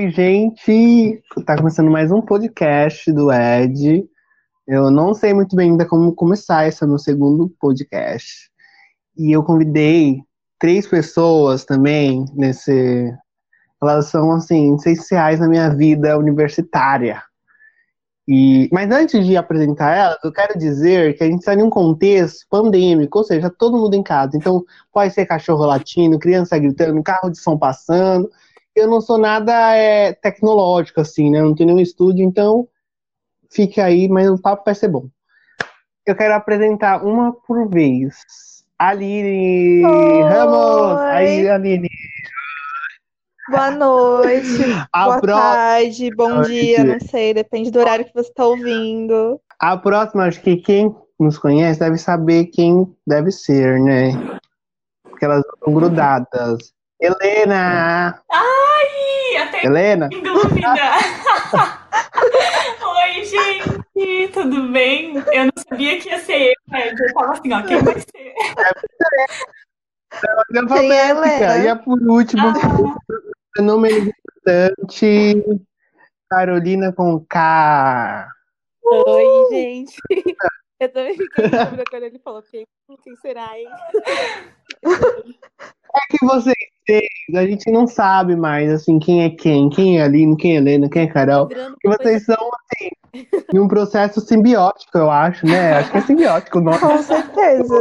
Oi, gente! Tá começando mais um podcast do Ed. Eu não sei muito bem ainda como começar, esse é o meu segundo podcast. E eu convidei três pessoas também nesse. Elas são, assim, essenciais na minha vida universitária. E, mas antes de apresentar elas, eu quero dizer que a gente está em um contexto pandêmico, ou seja, todo mundo em casa. Então, pode ser cachorro latindo, criança gritando, carro de som passando. Eu não sou nada é, tecnológico, assim, né? Eu não tenho nenhum estúdio, então fique aí, mas o papo vai ser bom. Eu quero apresentar uma por vez. Aline Oi. Ramos! Aí, Aline. Boa noite, A boa pró- tarde, bom Noite. dia, não sei, depende do horário que você está ouvindo. A próxima, acho que quem nos conhece deve saber quem deve ser, né? Porque elas estão grudadas. Helena! Até Helena? dúvida. Oi, gente, tudo bem? Eu não sabia que ia ser eu, né? Eu tava assim, ó, quem vai ser? É alfabética. E a por último, Ah, fenômeno importante, Carolina com K. Oi, gente. Eu também fiquei dúvida quando ele falou quem, quem será, hein? É que vocês têm, a gente não sabe mais, assim, quem é quem, quem é Aline, quem é Helena, quem é Carol. Porque vocês são, assim, em um processo simbiótico, eu acho, né? Acho que é simbiótico o nome. Com certeza,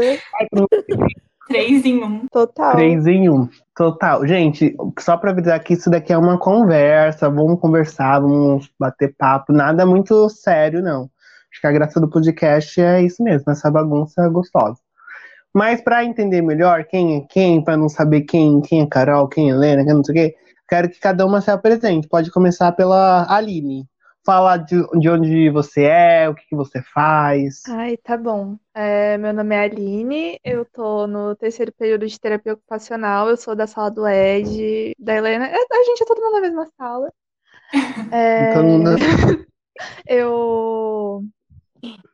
três em um. total. Três em um. Total. Gente, só pra avisar que isso daqui é uma conversa. Vamos conversar, vamos bater papo. Nada muito sério, não. Acho que a graça do podcast é isso mesmo, essa bagunça gostosa. Mas pra entender melhor quem é quem, pra não saber quem, quem é Carol, quem é Helena, quem não sei o quê, quero que cada uma se apresente. Pode começar pela Aline. Fala de, de onde você é, o que, que você faz. Ai, tá bom. É, meu nome é Aline, eu tô no terceiro período de terapia ocupacional, eu sou da sala do Ed, da Helena. É, A gente é todo mundo na mesma sala. É, mundo- Eu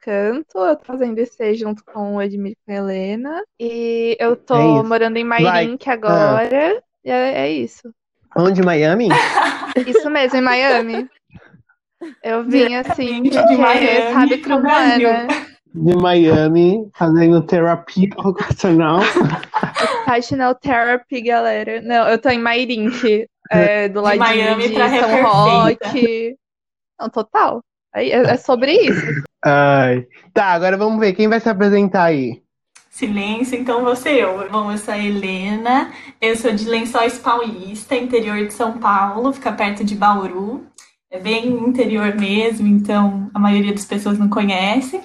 canto, eu tô fazendo EC junto com o Edmir e com a Helena. E eu É tô isso. morando em. Mairink agora. E é, é isso. Onde, Miami? Isso mesmo, em Miami. Eu vim assim, de porque Miami sabe como é, né? De Miami, fazendo terapia ocupacional. Occupational Therapy, galera. Não, eu tô em Mairink, é, do ladinho Miami de São. Roque. Não, total. É, é sobre isso. Ai. Tá, agora vamos ver quem vai se apresentar aí. Silêncio, então ser eu. Bom, eu sou a Helena, eu sou de Lençóis Paulista, interior de São Paulo, fica perto de Bauru. É bem interior mesmo, então a maioria das pessoas não conhece.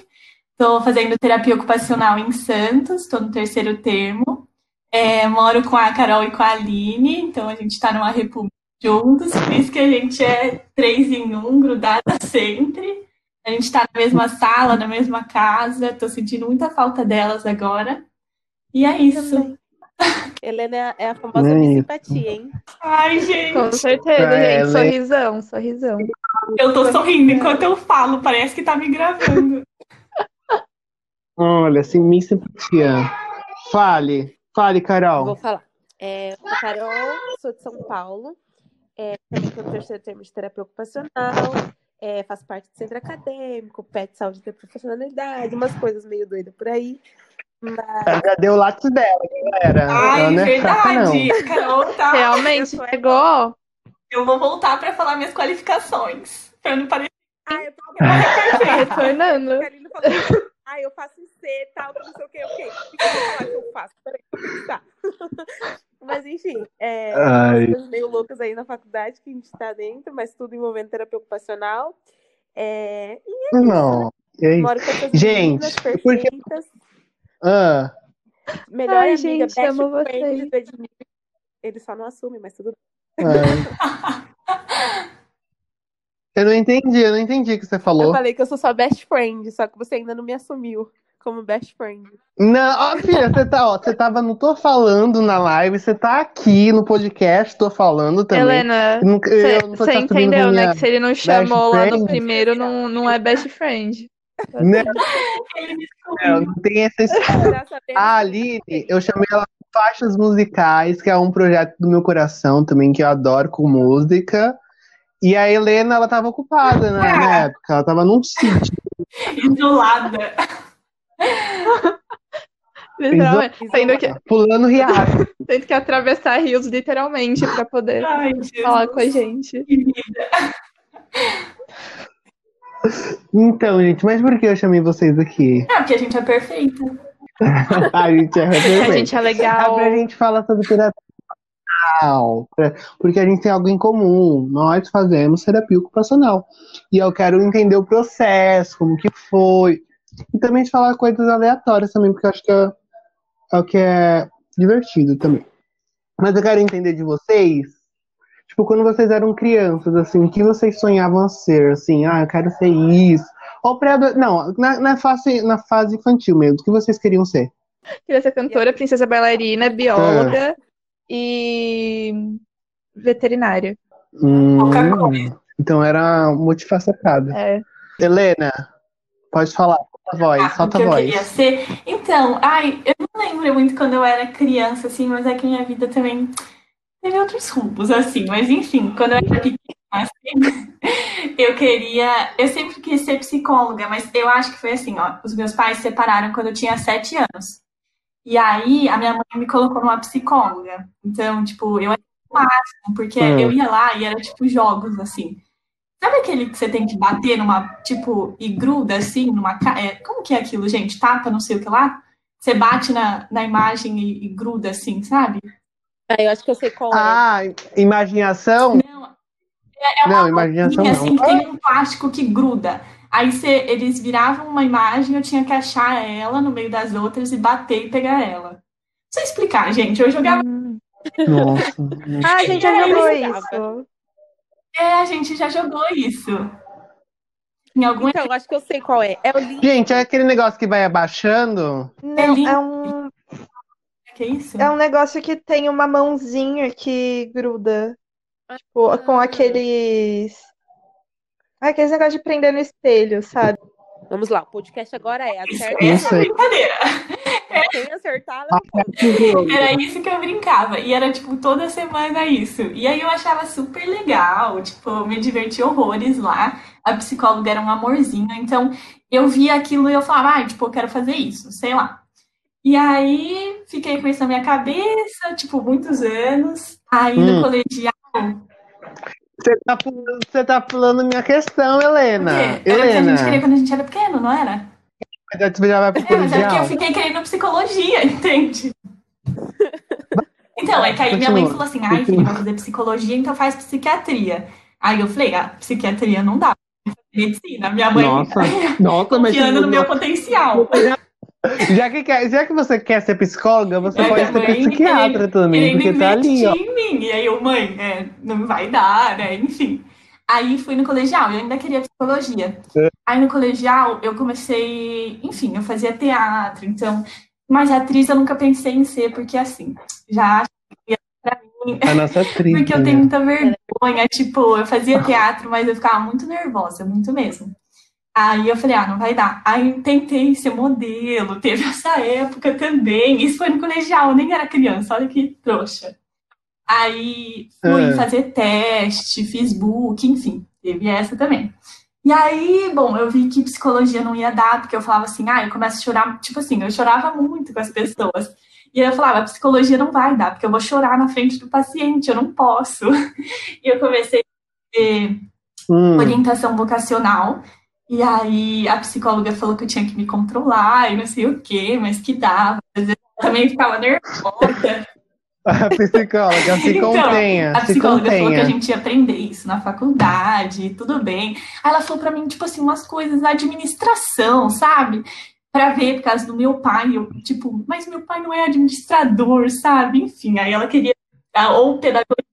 Estou fazendo terapia ocupacional em Santos, estou no terceiro termo. É, moro com a Carol e com a Aline, então a gente está numa república juntos, por isso que a gente é três em um, grudada sempre. A gente está na mesma sala, na mesma casa. Tô sentindo muita falta delas agora. E é isso. Também. Helena é a- é a famosa É. Simpatia, hein? Com Ai, gente, certeza, É, gente. Sorrisão, sorrisão. eu tô sorrindo enquanto eu falo. Parece que tá me gravando. Olha, assim, minha simpatia. Fale, fale, Carol. Vou falar. É, Carol, sou de São Paulo. É, também estou no terceiro termo de terapia ocupacional. É, faço parte do centro acadêmico, pet saúde e profissionalidade, umas coisas meio doidas por aí. Mas já deu o lápis dela, galera. Ai, não é fraca, não. verdade. Carol, tá. Realmente, pegou. Eu vou voltar pra falar minhas qualificações. Pra não parecer Ah, eu tô Retornando. Ah, eu faço IC e tal, não sei o que, ok. O que eu vou falar que eu faço? Peraí, eu pensar. Mas enfim, é, Ai. coisas meio loucas aí na faculdade que a gente tá dentro, mas tudo envolvendo terapia ocupacional. É, e Não. E aí? moro com essas Gente, meninas porque- perfeitas. Ah, Melhor Ai, amiga, gente, best amo vocês. Ele só não assume, mas tudo bem. Eu não entendi, eu não entendi o que você Eu falou. falei que eu sou sua best friend, só que você ainda não me assumiu como best friend. Não, ó, filha, você tá, ó, você tava no Tô Falando na live, você tá aqui no podcast, tô falando também. Helena, não você entendeu, né? Que se ele não chamou lá no primeiro, não, não é best friend. Não, Ele me não, não tem essa história. A Aline, eu chamei ela de Faixas Musicais, que é um projeto do meu coração também, que eu adoro com música. E a Helena, ela tava ocupada né, na época. Ela tava num sítio. Isolada. Literalmente. Tendo que, Pulando riacho. tendo que atravessar rios literalmente pra poder Ai, falar com a gente. Então, gente, mas por que eu chamei vocês aqui? É, porque a gente é perfeita. a gente é a gente é É legal. pra gente falar sobre terapia ocupacional, porque a gente tem algo em comum. Nós fazemos terapia ocupacional. E eu quero entender o processo, como que foi. E também de falar coisas aleatórias também, porque eu acho que é, é o que é divertido também. Mas eu quero entender de vocês, tipo, quando vocês eram crianças, assim, o que vocês sonhavam ser? Assim, ah, eu quero ser isso. Ou pré Não, na, na, fase, na fase infantil mesmo, o que vocês queriam ser? Queria ser cantora, princesa bailarina, bióloga e veterinária. Hum, então era multifacetado. É. Helena, pode falar, a voz, solta a eu voz. queria ser. Então, ai, eu não lembro muito quando eu era criança, assim, mas é que minha vida também teve outros rumos, assim. Mas enfim, quando eu era pequena, assim, eu queria. Eu sempre quis ser psicóloga, mas eu acho que foi assim, ó. Os meus pais se separaram quando eu tinha sete anos. E aí a minha mãe me colocou numa psicóloga. Então, tipo, eu era o máximo, porque Hum. eu ia lá e era tipo jogos, assim. Sabe aquele que você tem que bater numa, tipo, e gruda assim, numa. É, como que é aquilo, gente? Tapa, não sei o que lá? Você bate na, na imagem e, e gruda assim, sabe? Ah, eu acho que eu sei qual é. Ah, imaginação? Não, é Não, imaginação não. assim, que tem um plástico que gruda. Aí você, eles viravam uma imagem, eu tinha que achar ela no meio das outras e bater e pegar ela. Não sei explicar, gente. Eu jogava. Nossa. Ah, a gente já É, jogou eu isso. É, a gente já jogou isso. Em algum Então, eu acho que eu sei qual é. É o Link. Gente, é aquele negócio que vai abaixando? Não, lindo. é um, que é isso? é um negócio que tem uma mãozinha que gruda. Tipo, com Ah. aqueles. Ah, aqueles negócios de prender no espelho, sabe? Vamos lá, o podcast agora é Isso, acerta. Não essa é brincadeira. Quem acertar. Era isso que eu brincava. E era, tipo, toda semana isso. E aí eu achava super legal. Tipo, eu me divertia horrores lá. A psicóloga era um amorzinho. Então, eu via aquilo e eu falava, ah, tipo, eu quero fazer isso, sei lá. E aí, fiquei com isso na minha cabeça, tipo, muitos anos. Aí, no Hum. colegial, Você tá, pulando- você tá pulando minha questão, Helena. Era o que a Helena, gente queria quando a gente era pequeno, não era? mas já vai pro É, mas é porque eu fiquei querendo psicologia, entende? Então, é que aí minha mãe falou assim, ai, filho, vai fazer psicologia, então faz psiquiatria. Aí eu falei, ah, psiquiatria não dá. Medicina, minha mãe Nossa, nossa, mas confiando no meu potencial. Já que, quer- já que você quer ser psicóloga, você É, pode ser psiquiatra também, Querendo porque tá ali, ó. em mim. E aí eu, mãe, é, não vai dar, né? Enfim. Aí fui no colegial, eu ainda queria psicologia. É. Aí no colegial eu comecei, enfim, eu fazia teatro, então. Mas atriz eu nunca pensei em ser, porque assim, já acho que pra mim. A nossa atriz. Porque eu né? tenho muita vergonha, tipo, eu fazia teatro, mas eu ficava muito nervosa, muito mesmo. Aí eu falei, ah, não vai dar. Aí tentei ser modelo, teve essa época também. Isso foi no colegial, eu nem era criança, olha que trouxa. Aí fui É. fazer teste, fiz book, enfim, teve essa também. E aí, bom, eu vi que psicologia não ia dar, porque eu falava assim, ah, eu começo a chorar, tipo assim, eu chorava muito com as pessoas. E aí eu falava, psicologia não vai dar, porque eu vou chorar na frente do paciente, eu não posso. E eu comecei a ter Hum, orientação vocacional. E aí a psicóloga falou que eu tinha que me controlar e não sei o quê, mas que dava. Às vezes eu também ficava nervosa. a psicóloga, se Então, contenha, A se psicóloga falou que a contenha. gente ia aprender isso na faculdade, tudo bem. Aí ela falou pra mim, tipo assim, umas coisas da administração, sabe? Pra ver, por causa do meu pai. Eu, tipo, mas meu pai não é administrador, sabe? Enfim, aí ela queria. Ou pedagogia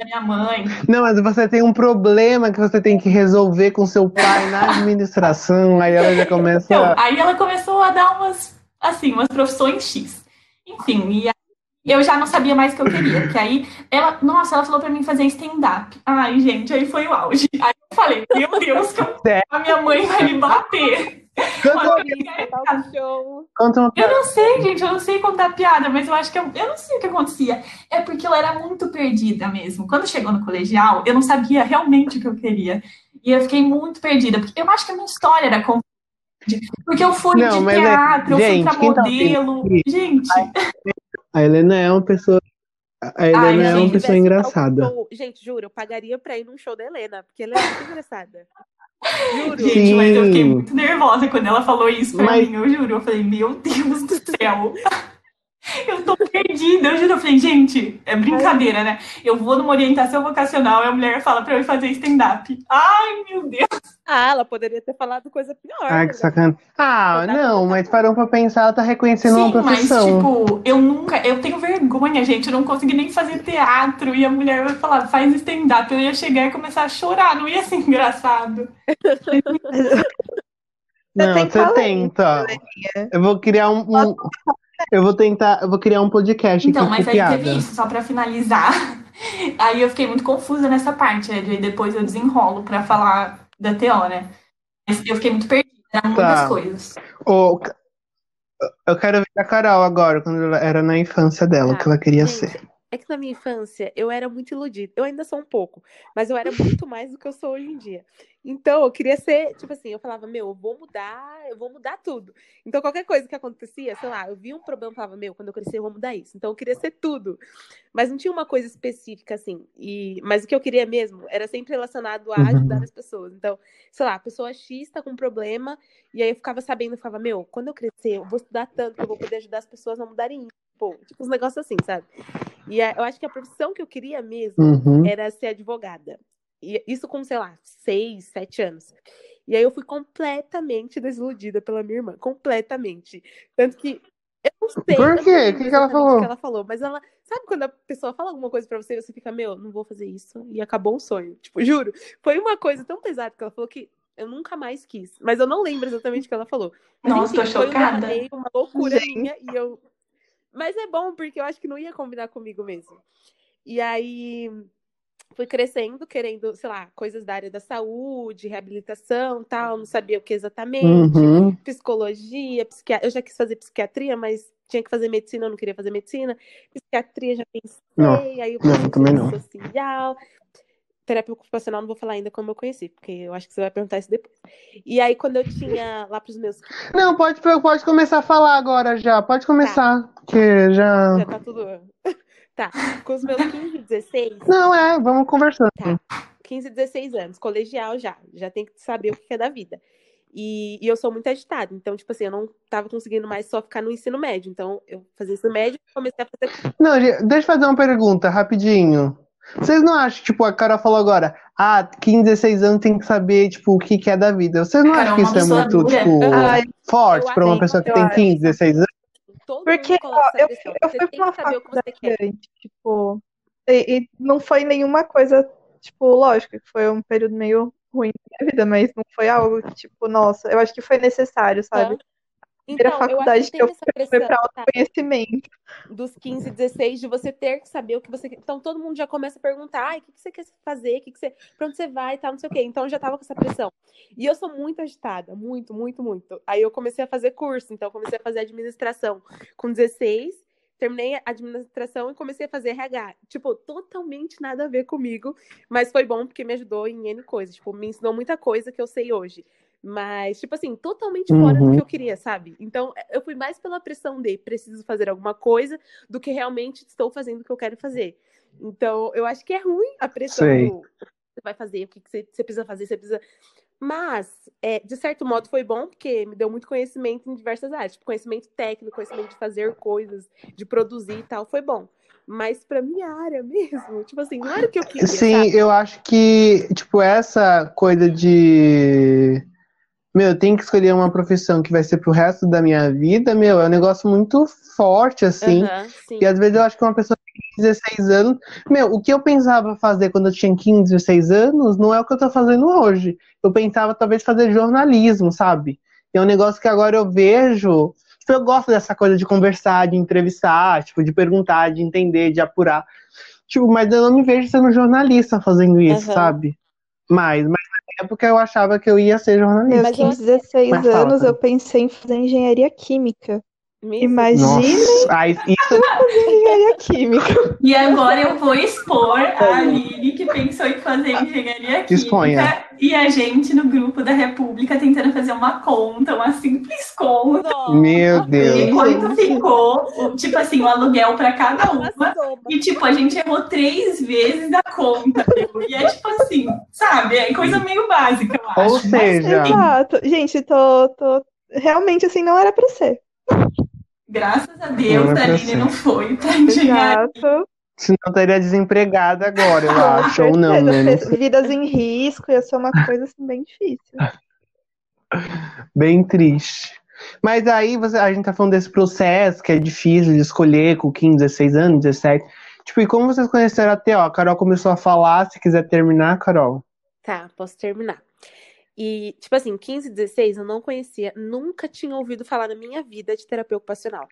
da minha mãe. Não, mas você tem um problema que você tem que resolver com seu pai na administração, aí ela já começa. Então, aí ela começou a dar umas, assim, umas profissões X. Enfim, e aí eu já não sabia mais o que eu queria. Porque aí ela, nossa, ela falou pra mim fazer stand-up. Ai, gente, aí foi o auge. Aí eu falei, meu Deus, a minha mãe vai me bater. show. Conta uma Eu não sei, gente, eu não sei contar piada, mas eu acho que eu, eu não sei o que acontecia. É porque eu era muito perdida mesmo. Quando chegou no colegial, eu não sabia realmente o que eu queria. E eu fiquei muito perdida, porque eu acho que a minha história era confusa. Porque eu fui Não, de é- teatro, eu fui gente, pra tá modelo. ouvindo Gente, A Helena é uma pessoa. A Helena Ai, é uma gente, pessoa engraçada. Gente, juro, eu pagaria pra ir num show da Helena, porque ela é muito engraçada. Juro. gente, mas eu fiquei Sim. muito nervosa quando ela falou isso pra Mas- mim, eu juro. Eu falei, meu Deus do céu. Eu tô perdida, eu juro. Eu falei, gente, é brincadeira, né? Eu vou numa orientação vocacional e a mulher fala pra eu ir fazer stand-up. Ai, meu Deus. Ah, ela poderia ter falado coisa pior. Ai, que né? sacana. Ah, não, mas parou pra pensar, ela tá reconhecendo Sim, uma mas, profissão. tipo, eu nunca. Eu tenho vergonha, gente. Eu não consegui nem fazer teatro. E a mulher vai falar, faz stand-up. Eu ia chegar e começar a chorar. Não ia ser engraçado. não, tem você talento, tenta. Eu vou criar um. um- eu vou tentar, eu vou criar um podcast Então, aqui mas aí piada. teve isso, só pra finalizar. Aí eu fiquei muito confusa nessa parte, né? E depois eu desenrolo pra falar da TO, né? Mas eu fiquei muito perdida, eram muitas Tá. coisas. Ô, eu quero ver a Carol agora, quando ela era na infância dela, o Tá, que ela queria gente, ser. É que na minha infância eu era muito iludida. Eu ainda sou um pouco, mas eu era muito mais do que eu sou hoje em dia. Então eu queria ser, tipo assim, eu falava, meu, eu vou mudar, eu vou mudar tudo. Então qualquer coisa que acontecia, sei lá, eu via um problema, eu falava, meu, quando eu crescer eu vou mudar isso. Então eu queria ser tudo. Mas não tinha uma coisa específica assim. E mas o que eu queria mesmo era sempre relacionado a Uhum. ajudar as pessoas. Então, sei lá, a pessoa X tá com um problema e aí eu ficava sabendo, eu ficava, meu, quando eu crescer, eu vou estudar tanto que eu vou poder ajudar as pessoas a mudarem isso. Pô, tipo uns negócios assim, sabe? E a- eu acho que a profissão que eu queria mesmo Uhum. era ser advogada. E isso com, sei lá, seis, sete anos. E aí eu fui completamente desiludida pela minha irmã. Completamente. Tanto que eu não sei. Por quê? O que que ela falou? O que ela falou, mas ela. Sabe quando a pessoa fala alguma coisa pra você e você fica, meu, não vou fazer isso. E acabou um sonho. Tipo, juro. Foi uma coisa tão pesada que ela falou que eu nunca mais quis. Mas eu não lembro exatamente o que ela falou. Mas, Nossa, tô foi um chocada. uma loucura Gente. minha. E eu. Mas é bom, porque eu acho que não ia combinar comigo mesmo. E aí fui crescendo, querendo, sei lá, coisas da área da saúde, reabilitação, tal, não sabia o que exatamente, Uhum. psicologia, psiquiatria. Eu já quis fazer psiquiatria, mas tinha que fazer medicina, eu não queria fazer medicina. Psiquiatria já pensei, Não. aí eu Não, também não. social. Terapia ocupacional não vou falar ainda como eu conheci, porque eu acho que você vai perguntar isso depois. E aí, quando eu tinha lá pros meus. Não, pode, pode começar a falar agora já. Pode começar. Que já. Já tá tudo. Tá. Com os meus 15, 16. Não, é, vamos conversando. Tá. 15, 16 anos, colegial já. Já tem que saber o que é da vida. E, e eu sou muito agitada. Então, tipo assim, eu não tava conseguindo mais só ficar no ensino médio. Então, eu fazia ensino médio e comecei a fazer. Não, deixa eu fazer uma pergunta rapidinho. Vocês não acham, tipo, a Carol falou agora, ah, 15, 16 anos tem que saber, tipo, o que, que é da vida. Vocês não acham que isso é muito, dura. tipo, Ai, forte pra uma pessoa que tem acho. 15, 16 anos? Todo Porque, ó, eu, pressão. eu fui pra uma faculdade tipo, e, e não foi nenhuma coisa, tipo, lógico que foi um período meio ruim da minha vida, mas não foi algo, tipo, nossa, eu acho que foi necessário, sabe? Então, eu faculdade acho que que eu fui pressão, pra tá? dos 15, 16, de você ter que saber o que você quer. Então todo mundo já começa a perguntar, o que que você quer fazer? O que que você... Pra onde você vai e tal, não sei o quê. Então eu já tava com essa pressão. E eu sou muito agitada, muito, muito, muito. Aí eu comecei a fazer curso, então eu comecei a fazer administração com 16, terminei a administração e comecei a fazer RH. Tipo, totalmente nada a ver comigo, mas foi bom porque me ajudou em N coisas. Tipo, me ensinou muita coisa que eu sei hoje. Mas, tipo assim, totalmente fora do Uhum. que eu queria, sabe? Então, eu fui mais pela pressão de preciso fazer alguma coisa do que realmente estou fazendo o que eu quero fazer. Então, eu acho que é ruim a pressão Sei. do que você vai fazer, o que que você, você precisa fazer, você precisa. Mas, é, de certo modo, foi bom, porque me deu muito conhecimento em diversas áreas. Tipo, conhecimento técnico, conhecimento de fazer coisas, de produzir e tal, foi bom. Mas pra minha área mesmo, tipo assim, não era o que eu queria, Sim, sabe? eu acho que, tipo, essa coisa de. Meu, eu tenho que escolher uma profissão que vai ser pro resto da minha vida, meu, é um negócio muito forte, assim. Sim. E às vezes eu acho que uma pessoa de 16 anos. Meu, o que eu pensava fazer quando eu tinha 15, 16 anos não é o que eu tô fazendo hoje. Eu pensava talvez fazer jornalismo, sabe? E é um negócio que agora eu vejo. Tipo, eu gosto dessa coisa de conversar, de entrevistar, tipo, de perguntar, de entender, de apurar. Tipo, mas eu não me vejo sendo jornalista fazendo isso, Aham. sabe? Mas, mas na época eu achava que eu ia ser jornalista. Meus 15, 16 Mas anos eu pensei em fazer engenharia química. Imagina isso, fazer engenharia química. E agora eu vou expor a Aline, que pensou em fazer engenharia química, Exponha. e a gente no grupo da República tentando fazer uma conta, uma simples conta. Meu E Deus. quanto ficou, o- tipo assim, o aluguel para cada uma. E, tipo, a gente errou três vezes da conta, meu. E é tipo assim, sabe? É coisa meio básica, eu Ou acho. seja, Exato. Gente, tô, tô. Realmente, assim, não era pra ser. Graças a Deus, Não é a Aline não foi pra engenharia. Exato. senão estaria desempregada agora, eu Com acho. Ou não, né? Não Vidas em risco ia ser uma coisa assim bem difícil. Bem triste. Mas aí você, a gente tá falando desse processo que é difícil de escolher com 15, 16 anos, 17. Tipo, e como vocês conheceram a TO? A Carol começou a falar, se quiser terminar, Carol. Tá, posso terminar. E, tipo assim, 15, 16, eu não conhecia, nunca tinha ouvido falar na minha vida de terapia ocupacional.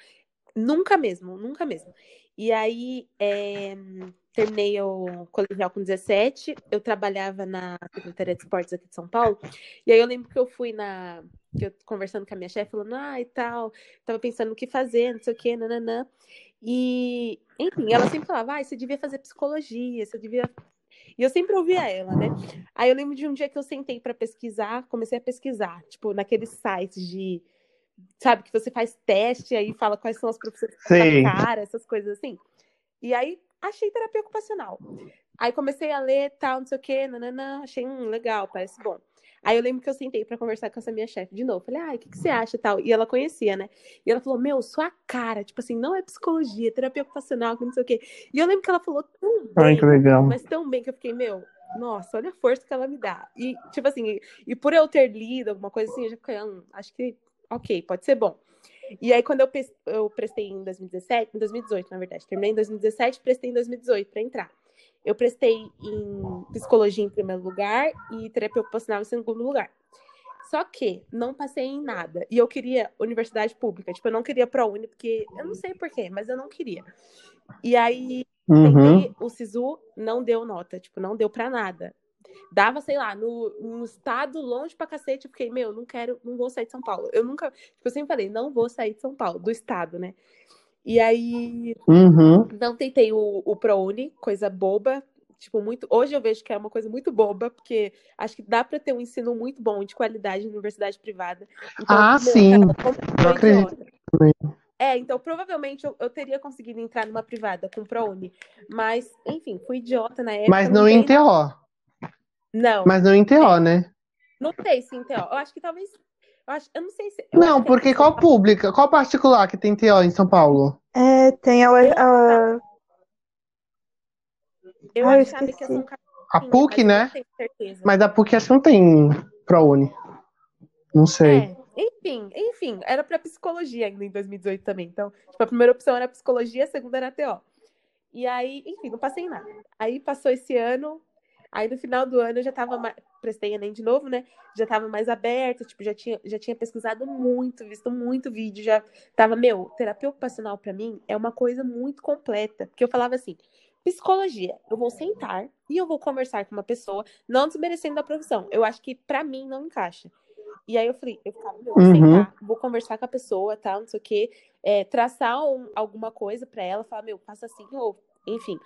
Nunca mesmo, nunca mesmo. E aí, é, terminei o colegial com 17, eu trabalhava na Secretaria de Esportes aqui de São Paulo, e aí eu lembro que eu fui na. Que eu, conversando com a minha chefe, falando, ah, e tal, tava pensando no que fazer, não sei o quê, nananã. E, enfim, ela sempre falava, ah, você devia fazer psicologia, você devia. E eu sempre ouvia ela, né? Aí eu lembro de um dia que eu sentei para pesquisar, comecei a pesquisar, tipo, naqueles sites de. Sabe, que você faz teste aí fala quais são as profissões que tá cara, essas coisas assim. E aí achei terapia ocupacional. Aí comecei a ler, tal, não sei o quê, nananã, achei um legal, parece bom. Aí eu lembro que eu sentei pra conversar com essa minha chefe de novo. Falei, ai, o que, que você acha e tal? E ela conhecia, né? E ela falou, meu, sua cara, tipo assim, não é psicologia, é terapia ocupacional, que não sei o quê. E eu lembro que ela falou tão bem, Ai, que legal. mas tão bem que eu fiquei, meu, nossa, olha a força que ela me dá. E, tipo assim, e, por eu ter lido alguma coisa assim, eu já fiquei, hum, acho que, ok, pode ser bom. E aí, quando eu, eu prestei em 2017, em 2018, na verdade, terminei em 2017, prestei em 2018 para entrar. Eu prestei em psicologia em primeiro lugar e terapia ocupacional em segundo lugar. Só que não passei em nada. E eu queria universidade pública. Tipo, eu não queria ProUni, porque eu não sei porquê, mas eu não queria. E aí, Uhum. tentei o SISU, não deu nota. Tipo, não deu pra nada. Dava, sei lá, no, num estado longe pra cacete. Eu fiquei, meu, não quero, não vou sair de São Paulo. Eu nunca, tipo, eu sempre falei, não vou sair de São Paulo, do estado, né? E aí, Uhum. não tentei o, o ProUni, coisa boba. Tipo, muito. Hoje eu vejo que é uma coisa muito boba, porque acho que dá pra ter um ensino muito bom de qualidade em universidade privada. Então, Ah, meu, sim. eu acredito. É, então provavelmente eu, eu teria conseguido entrar numa privada com ProUni. Mas, enfim, fui idiota na época. Mas não em TO. Não, Mas não em TO, né? não sei se em TO. Eu acho que talvez. Eu, acho, eu não sei se. eu Não, que porque qual Paulo- pública, qual particular que tem TO em São Paulo? É, tem a. a- Eu Ah, eu achava que A PUC, né? Mas a PUC acho que não tem ProUni. Não sei. É, enfim, enfim, era pra psicologia ainda em 2018 também. Então, tipo, a primeira opção era psicologia, a segunda era TO. E aí, enfim, não passei em nada. Aí passou esse ano, aí no final do ano eu já tava mais. Prestei Enem de novo, né? Já tava mais aberta, tipo, já tinha, já tinha pesquisado muito, visto muito vídeo, já tava, meu, terapia ocupacional pra mim é uma coisa muito completa. Porque eu falava assim, psicologia, eu vou sentar e eu vou conversar com uma pessoa, não desmerecendo a profissão. Eu acho que pra mim não encaixa. E aí eu falei, eu ficava, meu, vou Uhum. sentar, vou conversar com a pessoa, tal, não sei o quê, é, traçar um- alguma coisa pra ela, falar, meu, faça assim, ou enfim.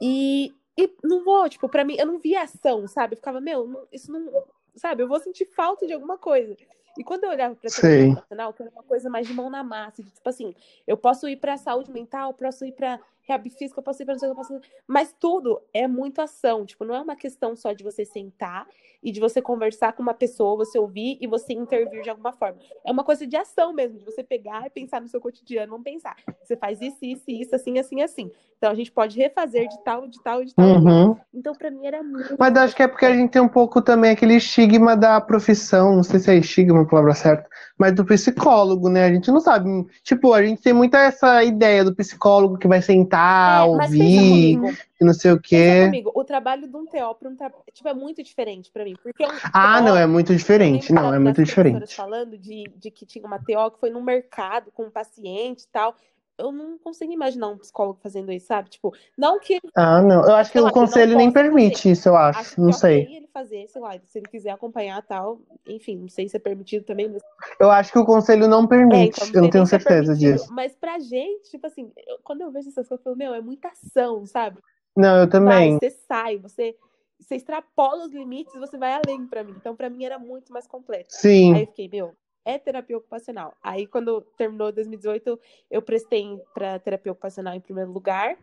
E, e não vou, tipo, pra mim, eu não via ação, sabe? Eu ficava, meu, isso não. Sabe, eu vou sentir falta de alguma coisa. E quando eu olhava pra terapia ocupacional, que era uma coisa mais de mão na massa, de, tipo assim, eu posso ir pra saúde mental, posso ir pra rehab física, eu posso ir pra não sei o que, eu posso... Mas tudo é muito ação, tipo, não é uma questão só de você sentar e de você conversar com uma pessoa, você ouvir e você intervir de alguma forma. É uma coisa de ação mesmo, de você pegar e pensar no seu cotidiano. Vamos pensar, você faz isso, isso, isso, assim, assim, assim. Então a gente pode refazer de tal, de tal, de tal. Uhum. Então pra mim era muito. Mas acho que é porque a gente tem um pouco também aquele estigma da profissão, não sei se é estigma a palavra certa, mas do psicólogo, né? A gente não sabe. Tipo, a gente tem muita essa ideia do psicólogo que vai sentar, É, ouvir, e não sei o quê. comigo, o trabalho de um TO para um tra... tipo, é muito diferente pra mim. Porque um Ah, TO não, é muito diferente. Não, é muito diferente. falando de, de que tinha uma TO que foi no mercado com um paciente e tal. Eu não consigo imaginar um psicólogo fazendo isso, sabe? Tipo, não que. Ah, não. Eu acho que lá, o conselho nem permite fazer. isso, eu acho. Acho Não sei. ele fazer, sei lá, se ele quiser acompanhar tal, enfim, não sei se é permitido também, mas Eu acho que o conselho não É, permite. então, não Eu não tenho é certeza disso. mas pra gente, tipo assim, eu- quando eu vejo essas coisas, eu falo, meu, é muita ação, sabe? Não, eu Vai, também. você sai, você, você extrapola os limites, você vai além pra mim. Então, pra mim, era muito mais completo. Aí Sim. eu fiquei, meu, é terapia ocupacional. Aí, quando terminou 2018, eu prestei pra terapia ocupacional em primeiro lugar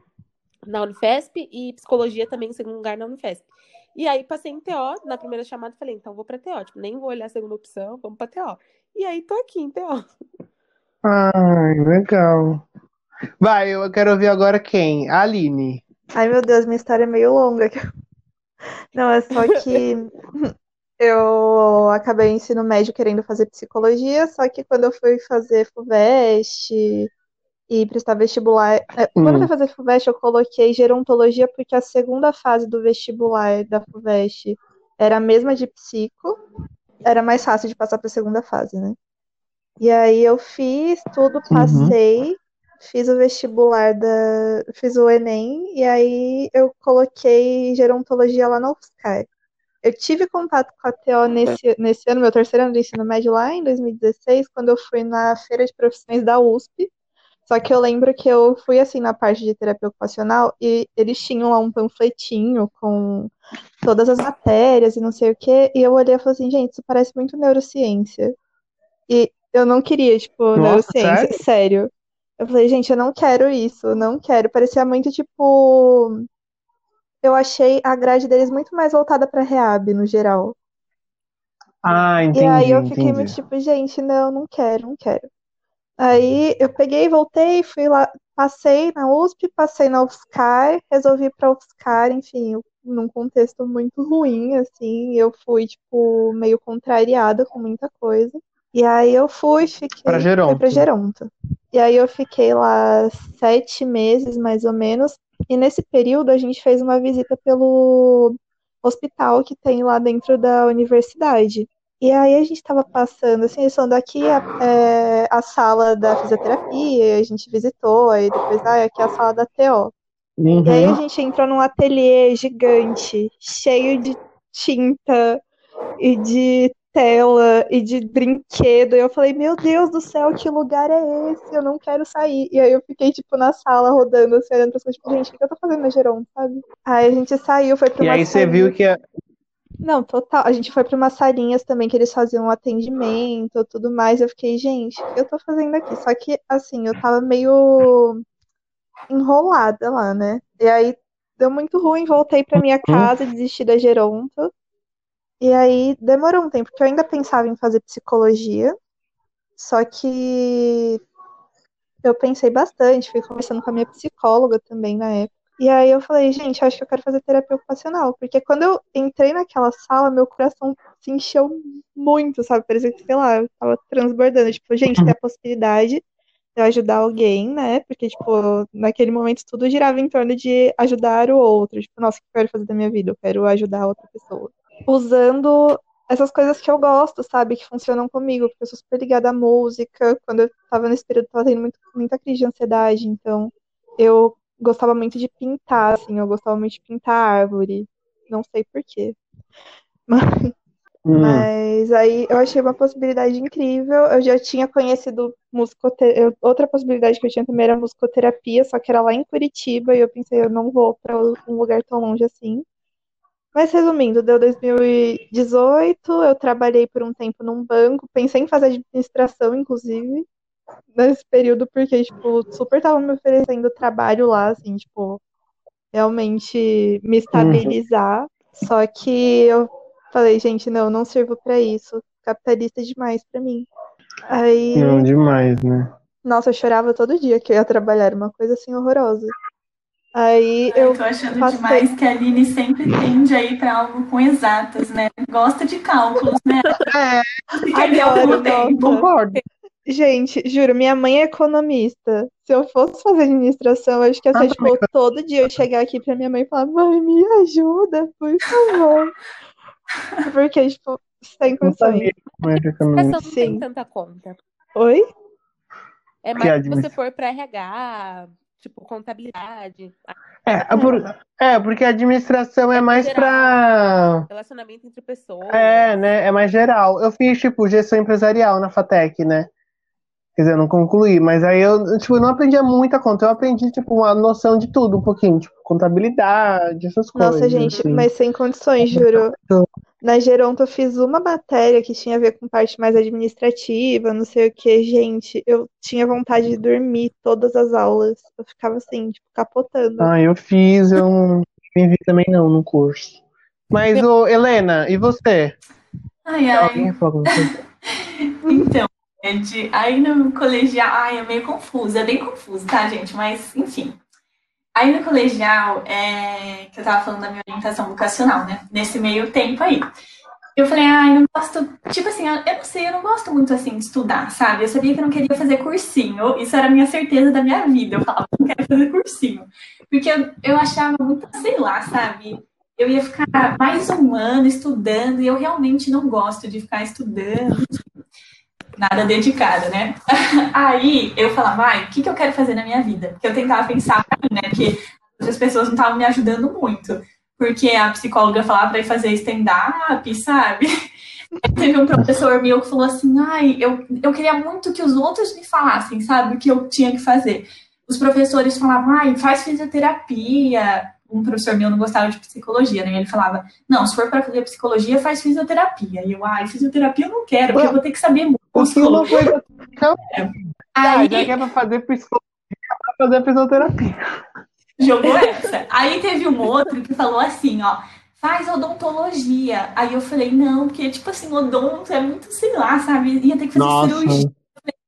na Unifesp e psicologia também em segundo lugar na Unifesp. E aí, passei em TO, na primeira chamada, falei, então vou pra TO. Tipo, nem vou olhar a segunda opção, vamos pra TO. E aí, tô aqui em TO. Ai, legal. Vai, eu quero ouvir agora quem? A Aline. Ai, meu Deus, minha história é meio longa. Não, é só que eu acabei ensino médio querendo fazer psicologia, só que quando eu fui fazer FUVEST e prestar vestibular, é, quando eu Hum. fui fazer FUVEST, eu coloquei gerontologia porque a segunda fase do vestibular da FUVEST era a mesma de psico, era mais fácil de passar para a segunda fase, né? E aí eu fiz tudo, Uhum. passei, fiz o vestibular da, fiz o Enem e aí eu coloquei gerontologia lá na UFSCar. Eu tive contato com a TO nesse, nesse ano, meu terceiro ano do ensino médio lá em 2016, quando eu fui na feira de profissões da USP. Só que eu lembro que eu fui assim na parte de terapia ocupacional e eles tinham lá um panfletinho com todas as matérias e não sei o quê, e eu olhei e falei assim, gente, isso parece muito neurociência. E eu não queria, tipo, Nossa, neurociência, sério? sério. Eu falei, gente, eu não quero isso, não quero. Parecia muito tipo. Eu achei a grade deles muito mais voltada pra reab, no geral. Ah, E entendi, aí eu fiquei muito entendi. tipo, gente, não, não quero, não quero. Aí eu peguei, voltei, fui lá, passei na USP, passei na UFSCar, resolvi ir pra UFSCar, enfim, num contexto muito ruim, assim, eu fui, tipo, meio contrariada com muita coisa. E aí eu fui, fiquei, Pra fui Geronto. pra Geronto. E aí eu fiquei lá sete meses, mais ou menos, e nesse período a gente fez uma visita pelo hospital que tem lá dentro da universidade. E aí a gente tava passando, assim, eles falando aqui a, é, a sala da fisioterapia, a gente visitou, aí depois, ah, aqui é a sala da TO. E aí a Uhum. gente entrou num ateliê gigante, cheio de tinta e de tela e de brinquedo. E eu falei, meu Deus do céu, que lugar é esse? Eu não quero sair. E aí eu fiquei, tipo, na sala rodando, assim, olhando pra tipo, gente, o que eu tô fazendo na Geron, sabe? Aí a gente saiu, foi pra E aí você viu que a- Não, total. A gente foi para umas salinhas também que eles faziam atendimento, tudo mais. Eu fiquei, gente, o que eu tô fazendo aqui? Só que, assim, eu tava meio enrolada lá, né? E aí deu muito ruim, voltei pra minha casa, desisti da Geronto. E aí demorou um tempo, porque eu ainda pensava em fazer psicologia. Só que eu pensei bastante, fui conversando com a minha psicóloga também na época. E aí eu falei, gente, acho que eu quero fazer terapia ocupacional. Porque quando eu entrei naquela sala, meu coração se encheu muito, sabe? Parecia que, sei lá, eu tava transbordando. Tipo, gente, tem a possibilidade de eu ajudar alguém, né? Porque, tipo, naquele momento tudo girava em torno de ajudar o outro. Tipo, nossa, o que eu quero fazer da minha vida? Eu quero ajudar outra pessoa. Usando essas coisas que eu gosto, sabe? Que funcionam comigo. Porque eu sou super ligada à música. Quando eu tava nesse período, eu tava tendo muito, muita crise de ansiedade. Então, eu gostava muito de pintar, assim, eu gostava muito de pintar árvore. Não sei porquê. Mas, Hum. mas aí eu achei uma possibilidade incrível. Eu já tinha conhecido musicoterapia. Outra possibilidade que eu tinha também era musicoterapia, só que era lá em Curitiba, e eu pensei, eu não vou para um lugar tão longe assim. Mas resumindo, deu 2018, eu trabalhei por um tempo num banco, pensei em fazer administração, inclusive nesse período, porque, tipo, super tava me oferecendo trabalho lá, assim, tipo, realmente me estabilizar. Só que eu falei, gente, não, não sirvo pra isso. Capitalista é demais pra mim. Aí, Não, demais, né? nossa, eu chorava todo dia que eu ia trabalhar, uma coisa assim horrorosa. Aí eu Eu tô achando passei- demais que a Aline sempre tende a ir pra algo com exatas, né? Gosta de cálculos, né? É, Adoro, tempo. concordo. Gente, juro, minha mãe é economista. Se eu fosse fazer administração, acho que ia ser, Ah, tipo, todo dia eu chegar aqui pra minha mãe e falar, mãe, me ajuda, por favor. Porque, tipo, sem Não condições. é que Administração economia. não tem tanta conta. Oi? É mais se admi- você for pra RH, tipo, contabilidade, É, é por- é, porque a administração é mais pra. relacionamento entre pessoas. É, né? É mais geral. Eu fiz, tipo, gestão empresarial na FATEC, né? Quer dizer, eu não concluí, mas aí eu, tipo, não aprendia muita conta. Eu aprendi, tipo, uma noção de tudo, um pouquinho, tipo, contabilidade, essas coisas. Nossa, gente, assim. mas sem condições, juro. Na Geronto eu fiz uma matéria que tinha a ver com parte mais administrativa, não sei o que, gente. Eu tinha vontade de dormir todas as aulas. Eu ficava assim, tipo, capotando. Ah, eu fiz, eu não me vi também não no curso. Mas, ô, Helena, e você? Ai, ai. Alguém falou com você? Então, Aí no colegial, ai, é meio confuso, é bem confuso, tá, gente? Mas, enfim. Aí no colegial, é, que eu tava falando da minha orientação vocacional, né? Nesse meio tempo aí. Eu falei, ai, não gosto. Tipo assim, eu eu não sei, eu não gosto muito assim de estudar, sabe? Eu sabia que eu não queria fazer cursinho. Isso era a minha certeza da minha vida. Eu falava, não quero fazer cursinho. Porque eu, eu achava muito, sei lá, sabe? Eu ia ficar mais um ano estudando e eu realmente não gosto de ficar estudando nada dedicada, né? Aí eu falava, ai, o que, que eu quero fazer na minha vida? Porque eu tentava pensar pra mim, né? Que outras pessoas não estavam me ajudando muito. Porque a psicóloga falava pra ir fazer stand-up, sabe? Aí Teve um professor meu que falou assim, ai, eu, eu queria muito que os outros me falassem, sabe, o que eu tinha que fazer. Os professores falavam, ai, faz fisioterapia. Um professor meu não gostava de psicologia, né? Ele falava, não, se for para fazer psicologia, faz fisioterapia. E eu, ai, fisioterapia eu não quero, porque eu vou ter que saber muito. O que uma coisa. Ah, Aí, já que é pra fazer psicologia, pra fazer fisioterapia. Jogou essa. Aí teve um outro que falou assim, ó, faz odontologia. Aí eu falei, não, porque, tipo assim, odonto é muito, sei lá, sabe? Ia ter que fazer Nossa. cirurgia.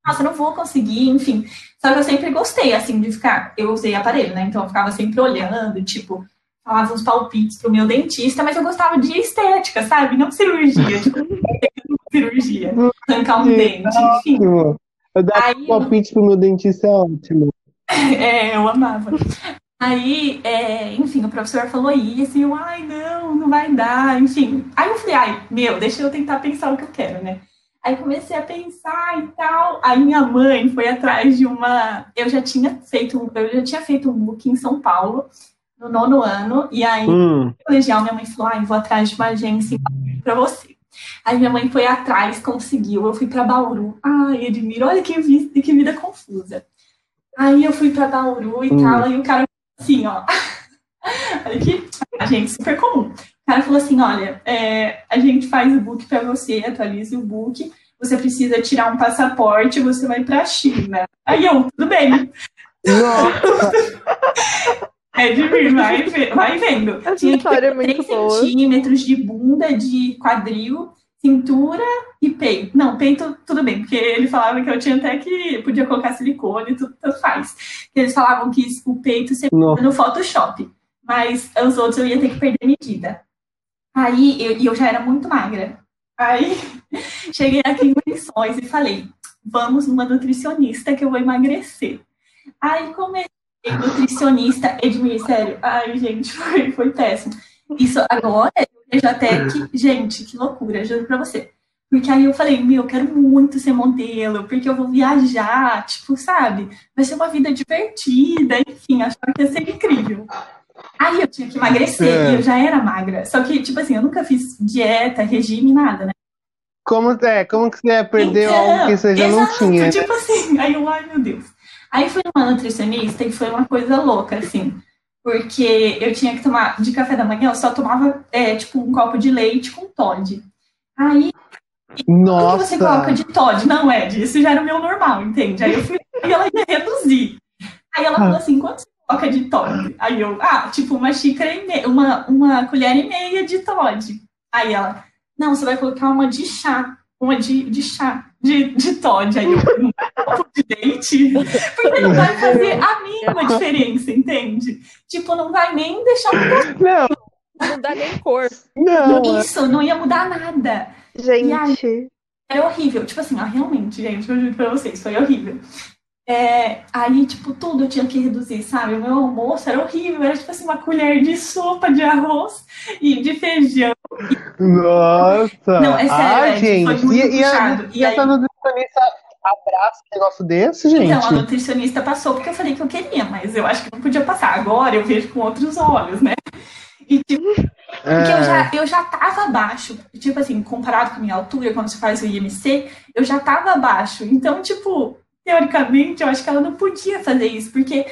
Nossa, eu não vou conseguir, enfim. Só que eu sempre gostei, assim, de ficar. Eu usei aparelho, né? Então eu ficava sempre olhando, tipo, falava uns palpites pro meu dentista, mas eu gostava de estética, sabe? Não cirurgia, tipo, cirurgia, arrancar um dente, enfim. Ótimo. Eu dar Aí, palpite pro meu dentista é ótimo. É, eu amava. Aí, é, enfim, o professor falou isso, e eu, ai, não, não vai dar, enfim. Aí eu falei, ai, meu, deixa eu tentar pensar o que eu quero, né? Aí comecei a pensar e tal. Aí minha mãe foi atrás de uma. Eu já tinha feito, um- eu já tinha feito um book em São Paulo, no nono ano, e aí Hum, colegial, minha mãe falou: ai, vou atrás de uma agência para você. Aí minha mãe foi atrás, conseguiu. Eu fui para Bauru. Ai, Edmir, olha que, vi- que vida confusa. Aí eu fui para Bauru e Hum. tal, e o cara assim, ó. Olha que a gente super comum. O cara falou assim: olha, é, a gente faz o book para você, atualiza o book. Você precisa tirar um passaporte, você vai para a China. Aí eu, tudo bem. nossa, É de vir, vai, vai vendo. Essa Tinha que história é muito 3 boa. centímetros de bunda, de quadril, cintura e peito. Não, peito, tudo bem, porque ele falava que eu tinha até que podia colocar silicone, tudo, tanto faz. Eles falavam que o peito nossa. no Photoshop, mas os outros eu ia ter que perder medida. Aí, eu, e eu já era muito magra. Aí, cheguei aqui em Lençóis e falei, vamos numa nutricionista que eu vou emagrecer. Aí, comecei nutricionista, Edmir, sério, ai, gente, foi, foi péssimo. Isso agora, eu vejo até que, gente, que loucura, juro pra você. Porque aí eu falei, meu, eu quero muito ser modelo, porque eu vou viajar, tipo, sabe? Vai ser uma vida divertida, enfim, achava que ia ser incrível. Aí eu tinha que emagrecer, É. e eu já era magra. Só que, tipo assim, eu nunca fiz dieta, regime, nada, né? Como, é, como que você perdeu Então, algo que você já não exato, tinha? né? Tipo assim, aí eu, ai meu Deus. Aí fui numa nutricionista e foi uma coisa louca, assim. Porque eu tinha que tomar, de café da manhã, eu só tomava, é, tipo, um copo de leite com Todd. Aí, o que você coloca Nossa, de Todd? Não, Ed, isso já era o meu normal, entende? Aí eu fui, e ela ia reduzir. Aí ela falou assim, quanto você coloca de Todd? Aí eu, ah, tipo, uma xícara e meia, uma, uma colher e meia de Todd. Aí ela, não, você vai colocar uma de chá, uma de, de chá, de, de Todd. Aí eu, copo de leite? Porque não vai fazer a mínima diferença, entende? Tipo, não vai nem deixar um não, Não dá nem cor. não. é. isso, não ia mudar nada. Gente, Era horrível. Tipo assim, ó, realmente, gente, eu juro pra vocês, foi horrível. É, aí, tipo, tudo eu tinha que reduzir, sabe? O meu almoço era horrível, era tipo assim, uma colher de sopa de arroz e de feijão. Nossa. Não, é sério, ah, foi gente. muito e, e, a, puxado. e E essa aí- nutricionista, abraça um negócio desse, gente? Então, a nutricionista passou porque eu falei que eu queria, mas eu acho que não podia passar. Agora eu vejo com outros olhos, né? E, tipo, porque eu já, eu já tava abaixo. Tipo assim, comparado com a minha altura, quando você faz o IMC, eu já tava abaixo. Então, tipo, teoricamente, eu acho que ela não podia fazer isso, porque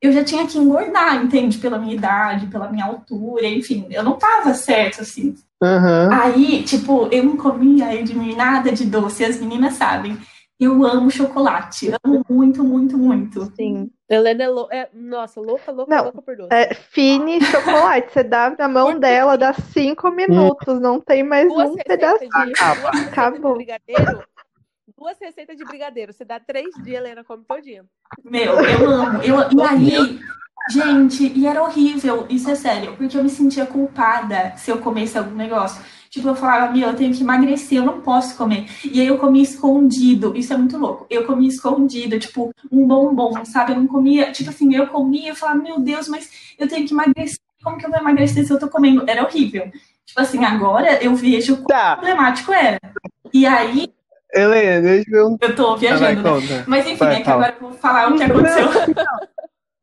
eu já tinha que engordar, entende? Pela minha idade, pela minha altura, enfim, eu não tava certo, assim. Uhum. Aí, tipo, eu não comia Edmir nada de doce, as meninas sabem. Eu amo chocolate, amo muito, muito, muito. Sim. Helena é, lou é nossa, louca, louca, Não, louca por doce. É fine chocolate. Você dá na mão dela, dá cinco minutos. Não tem mais duas um pedaço. de, duas receitas de Acabou. brigadeiro. Duas receitas de brigadeiro. Você dá três dias, Helena come todinha. Meu, eu amo. Eu, e aí, gente, e era horrível, isso é sério, porque eu me sentia culpada se eu comesse algum negócio. Tipo, eu falava, meu, eu tenho que emagrecer, eu não posso comer. E aí eu comia escondido, isso é muito louco. Eu comia escondido, tipo, um bombom, sabe? Eu não comia, tipo assim, eu comia, eu falava, meu Deus, mas eu tenho que emagrecer. Como que eu vou emagrecer se eu tô comendo? Era horrível. Tipo assim, agora eu vejo quão Tá, problemático era. E aí, Helena, deixa eu eu tô viajando, né? Mas enfim, Vai, é que agora eu vou falar o que aconteceu.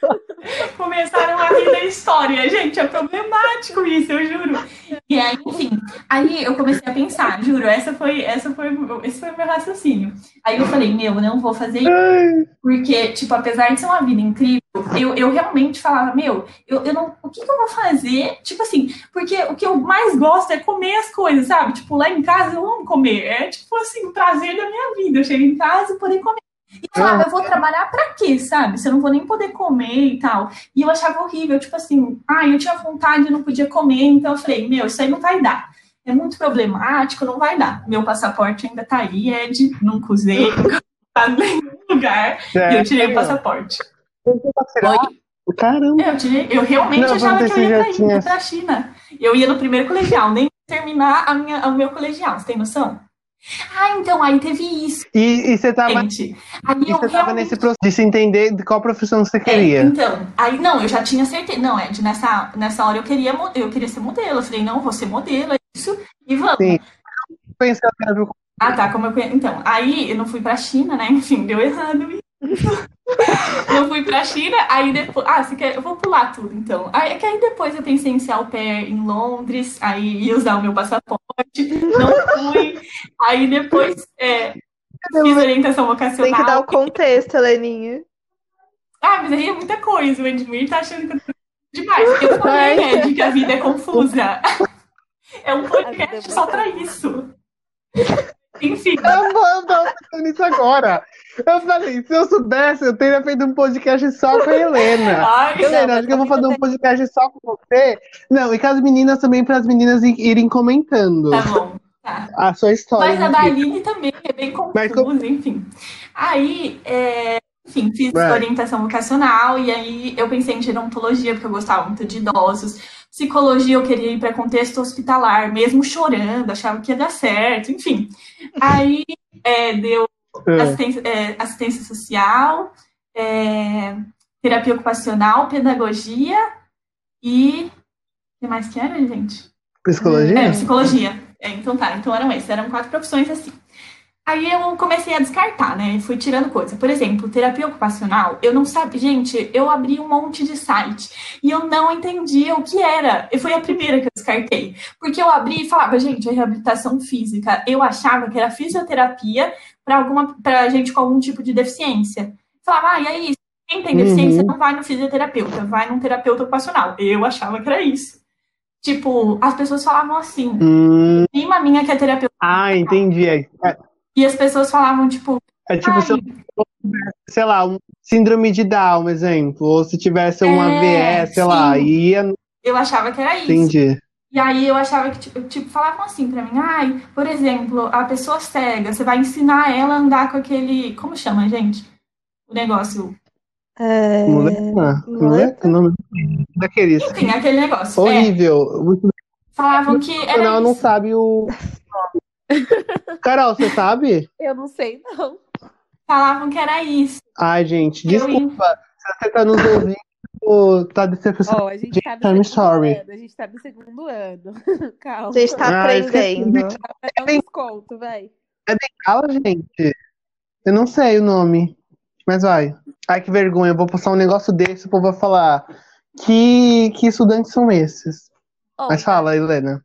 Começaram a rir da história, gente. É problemático isso, eu juro. E aí, enfim, aí eu comecei a pensar, juro, essa foi, essa foi, esse foi o meu raciocínio. Aí eu falei, meu, eu não vou fazer isso. Porque, tipo, apesar de ser uma vida incrível, eu, eu realmente falava, meu, eu, eu não. O que, que eu vou fazer? Tipo assim, porque o que eu mais gosto é comer as coisas, sabe? Tipo, lá em casa eu amo comer. É tipo assim, o prazer da minha vida. Eu chego em casa e poder comer. E eu falava, eu vou trabalhar pra quê, sabe? Se eu não vou nem poder comer e tal. E eu achava horrível, tipo assim, ah, eu tinha vontade e não podia comer, então eu falei, meu, isso aí não vai dar. É muito problemático, não vai dar. Meu passaporte ainda tá aí, Ed, nunca usei, nunca tá em nenhum lugar. E eu tirei o passaporte. Oi? Caramba. Eu, tirei, eu realmente Não, achava que eu ia pra, tinha- pra China. Eu ia no primeiro colegial, nem terminar a minha, o meu colegial, você tem noção? Ah, então, aí teve isso, E, e você tava, gente. Aí e eu você tava realmente nesse processo de se entender de qual profissão você É, queria. então, aí não, eu já tinha certeza. Não, Ed, nessa, nessa hora eu queria, eu queria ser modelo. Eu falei, não, vou ser modelo, é isso, e vamos. Sim. Pensando Ah, tá, como eu conhe- Então, aí eu não fui pra China, né? Enfim, deu errado. eu fui pra China, aí depois. Ah, você quer. Eu vou pular tudo, então. Aí, é que aí depois eu pensei em ser au pair em Londres, aí ia usar o meu passaporte, não fui. Aí depois é, fiz orientação vocacional. Tem que dar o contexto, Heleninha. Ah, mas aí é muita coisa. O Edmir tá achando que eu tô demais. Eu falei, Ed, que a vida é confusa. É um é podcast só pra isso. Enfim, Eu vou, eu nisso agora. Eu falei, se eu soubesse, eu teria feito um podcast só com a Helena. ai, Helena, mas acho que eu vou fazer um podcast só com você. Não, e com as meninas também, para as meninas irem comentando tá bom. Tá. a sua história. Mas a de da vida. Aline também é bem Mas confusa, enfim. Aí, é, enfim, fiz Vai. orientação vocacional e aí eu pensei em gerontologia, porque eu gostava muito de idosos. Psicologia, eu queria ir para contexto hospitalar, mesmo chorando, achava que ia dar certo, enfim. Aí é, deu É. assistência, é, assistência social, é, terapia ocupacional, pedagogia e. O que mais que era, gente? Psicologia? É, psicologia. É, então tá, então eram esses, eram quatro profissões assim. Aí eu comecei a descartar, né? Fui tirando coisa. Por exemplo, terapia ocupacional, eu não sabia. Gente, eu abri um monte de site e eu não entendia o que era. E foi a primeira que eu descartei. Porque eu abri e falava, gente, é reabilitação física. Eu achava que era fisioterapia para alguma para gente com algum tipo de deficiência. Falava, ah, e é isso. Quem tem deficiência Uhum. não vai no fisioterapeuta, vai num terapeuta ocupacional. Eu achava que era isso. Tipo, as pessoas falavam assim, Hum, prima minha que é terapeuta. ah, entendi. É, E as pessoas falavam, tipo, é tipo, se eu, sei lá, um síndrome de Down, exemplo. Ou se tivesse um É, AVE, sei lá, sim. ia. eu achava que era isso. Entendi. E aí eu achava que, tipo, tipo, falavam assim pra mim, ai, por exemplo, a pessoa cega, você vai ensinar ela a andar com aquele. Como chama, gente? O negócio. É... Muleta? muleta? Não, daqueles. Enfim, aquele negócio. É, Horrível. O falavam que era canal não isso. sabe o. Carol, você sabe? Eu não sei, não. Falavam que era isso. Ai, gente, Eu ia- desculpa. Se você tá nos ouvindo, tá decepcionado. Ó, a gente tá I'm sorry. ano. A gente tá no segundo ano. Calma. A gente tá Ah, esqueci. aprendendo. É um desconto, vai. Fala, gente. Eu não sei o nome. Mas vai. Ai, que vergonha. Eu vou postar um negócio desse, o povo vai falar. Que, que estudantes são esses? Ó, Mas fala, Helena.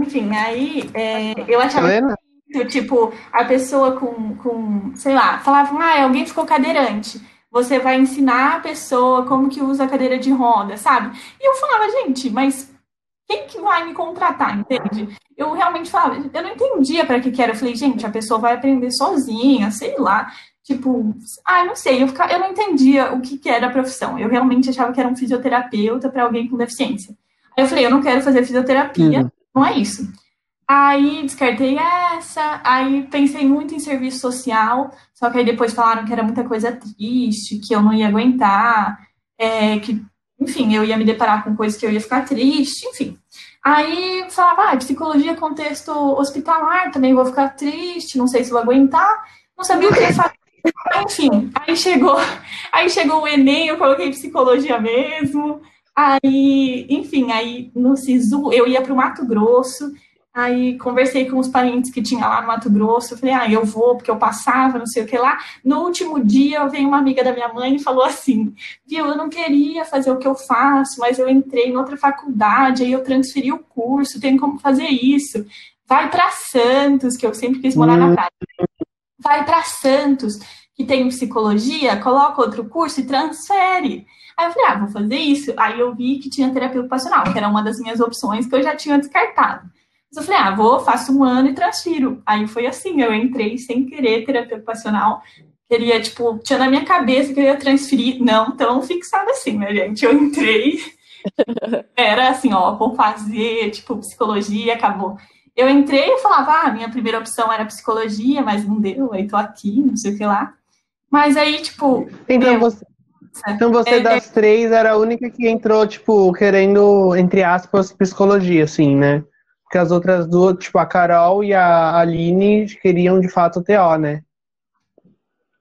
Enfim, aí é, eu achava Helena? muito, tipo, a pessoa com, com, sei lá, falava, ah, alguém ficou cadeirante. Você vai ensinar a pessoa como que usa a cadeira de roda, sabe? E eu falava, gente, mas quem que vai me contratar, entende? Eu realmente falava, eu não entendia para que que era. Eu falei, gente, a pessoa vai aprender sozinha, sei lá. Tipo, ah, eu não sei, eu, ficava, eu não entendia o que, que era a profissão. Eu realmente achava que era um fisioterapeuta para alguém com deficiência. Aí eu falei, eu não quero fazer fisioterapia, Uhum. não é isso. Aí descartei essa, aí pensei muito em serviço social, só que aí depois falaram que era muita coisa triste, que eu não ia aguentar, é, que, enfim, eu ia me deparar com coisas que eu ia ficar triste, enfim. Aí falava, ah, psicologia contexto hospitalar, também vou ficar triste, não sei se vou aguentar, não sabia o que fazer. Enfim, aí chegou, aí chegou o Enem, eu coloquei psicologia mesmo. Aí, enfim, aí no SISU eu ia para o Mato Grosso, aí conversei com os parentes que tinha lá no Mato Grosso, eu falei, ah, eu vou porque eu passava, não sei o que lá. No último dia, veio uma amiga da minha mãe e falou assim, viu, eu não queria fazer o que eu faço, mas eu entrei em outra faculdade, aí eu transferi o curso, tem como fazer isso. Vai para Santos, que eu sempre quis morar na Hum. praia. Vai para Santos, que tem psicologia, coloca outro curso e transfere. Aí eu falei, ah, vou fazer isso. Aí eu vi que tinha terapia ocupacional, que era uma das minhas opções que eu já tinha descartado. Mas eu falei, ah, vou, faço um ano e transfiro. Aí foi assim, eu entrei sem querer terapia ocupacional. Queria, tipo, tinha na minha cabeça que eu ia transferir, não tão fixada assim, né, gente? Eu entrei, era assim, ó, vou fazer, tipo, psicologia, acabou. Eu entrei e falava, ah, minha primeira opção era psicologia, mas não deu, aí tô aqui, não sei o que lá. Mas aí, tipo, Então Meu, você, então você é- das três era a única que entrou, tipo, querendo, entre aspas, psicologia, assim, né? Porque as outras duas, tipo, a Carol e a Aline queriam de fato o TO, né?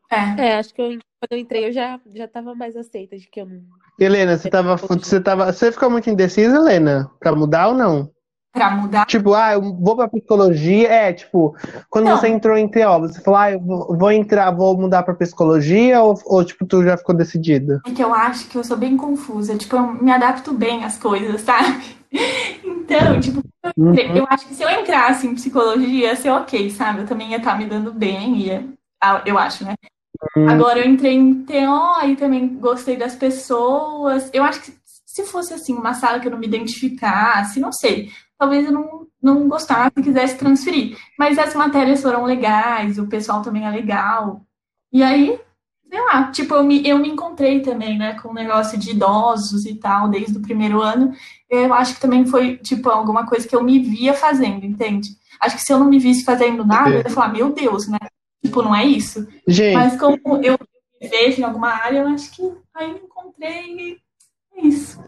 é. É, acho que eu, quando eu entrei eu já, já tava mais aceita de que eu não. Helena, você tava, você tava, você ficou muito indecisa, Helena, pra mudar ou não? Pra mudar. Tipo, ah, eu vou pra psicologia, é, tipo, quando Não. você entrou em TO, você falou, ah, eu vou, vou entrar, vou mudar pra psicologia ou, ou, tipo, tu já ficou decidida? É que eu acho que eu sou bem confusa. Tipo, eu me adapto bem às coisas, sabe? Então, tipo, Uhum. eu acho que se eu entrasse em psicologia, ia ser ok, sabe? Eu também ia estar me dando bem, ia, eu acho, né? Hum. Agora eu entrei em TO, aí também gostei das pessoas. Eu acho que se fosse assim, uma sala que eu não me identificasse, não sei, talvez eu não, não gostasse e quisesse transferir. Mas as matérias foram legais, o pessoal também é legal. E aí, sei lá, tipo, eu me, eu me encontrei também, né, com o negócio de idosos e tal, desde o primeiro ano. Eu acho que também foi, tipo, alguma coisa que eu me via fazendo, entende? Acho que se eu não me visse fazendo nada, eu ia falar, meu Deus, né? Tipo, não é isso. Gente, Mas como eu me vejo em alguma área, eu acho que aí eu encontrei e é isso.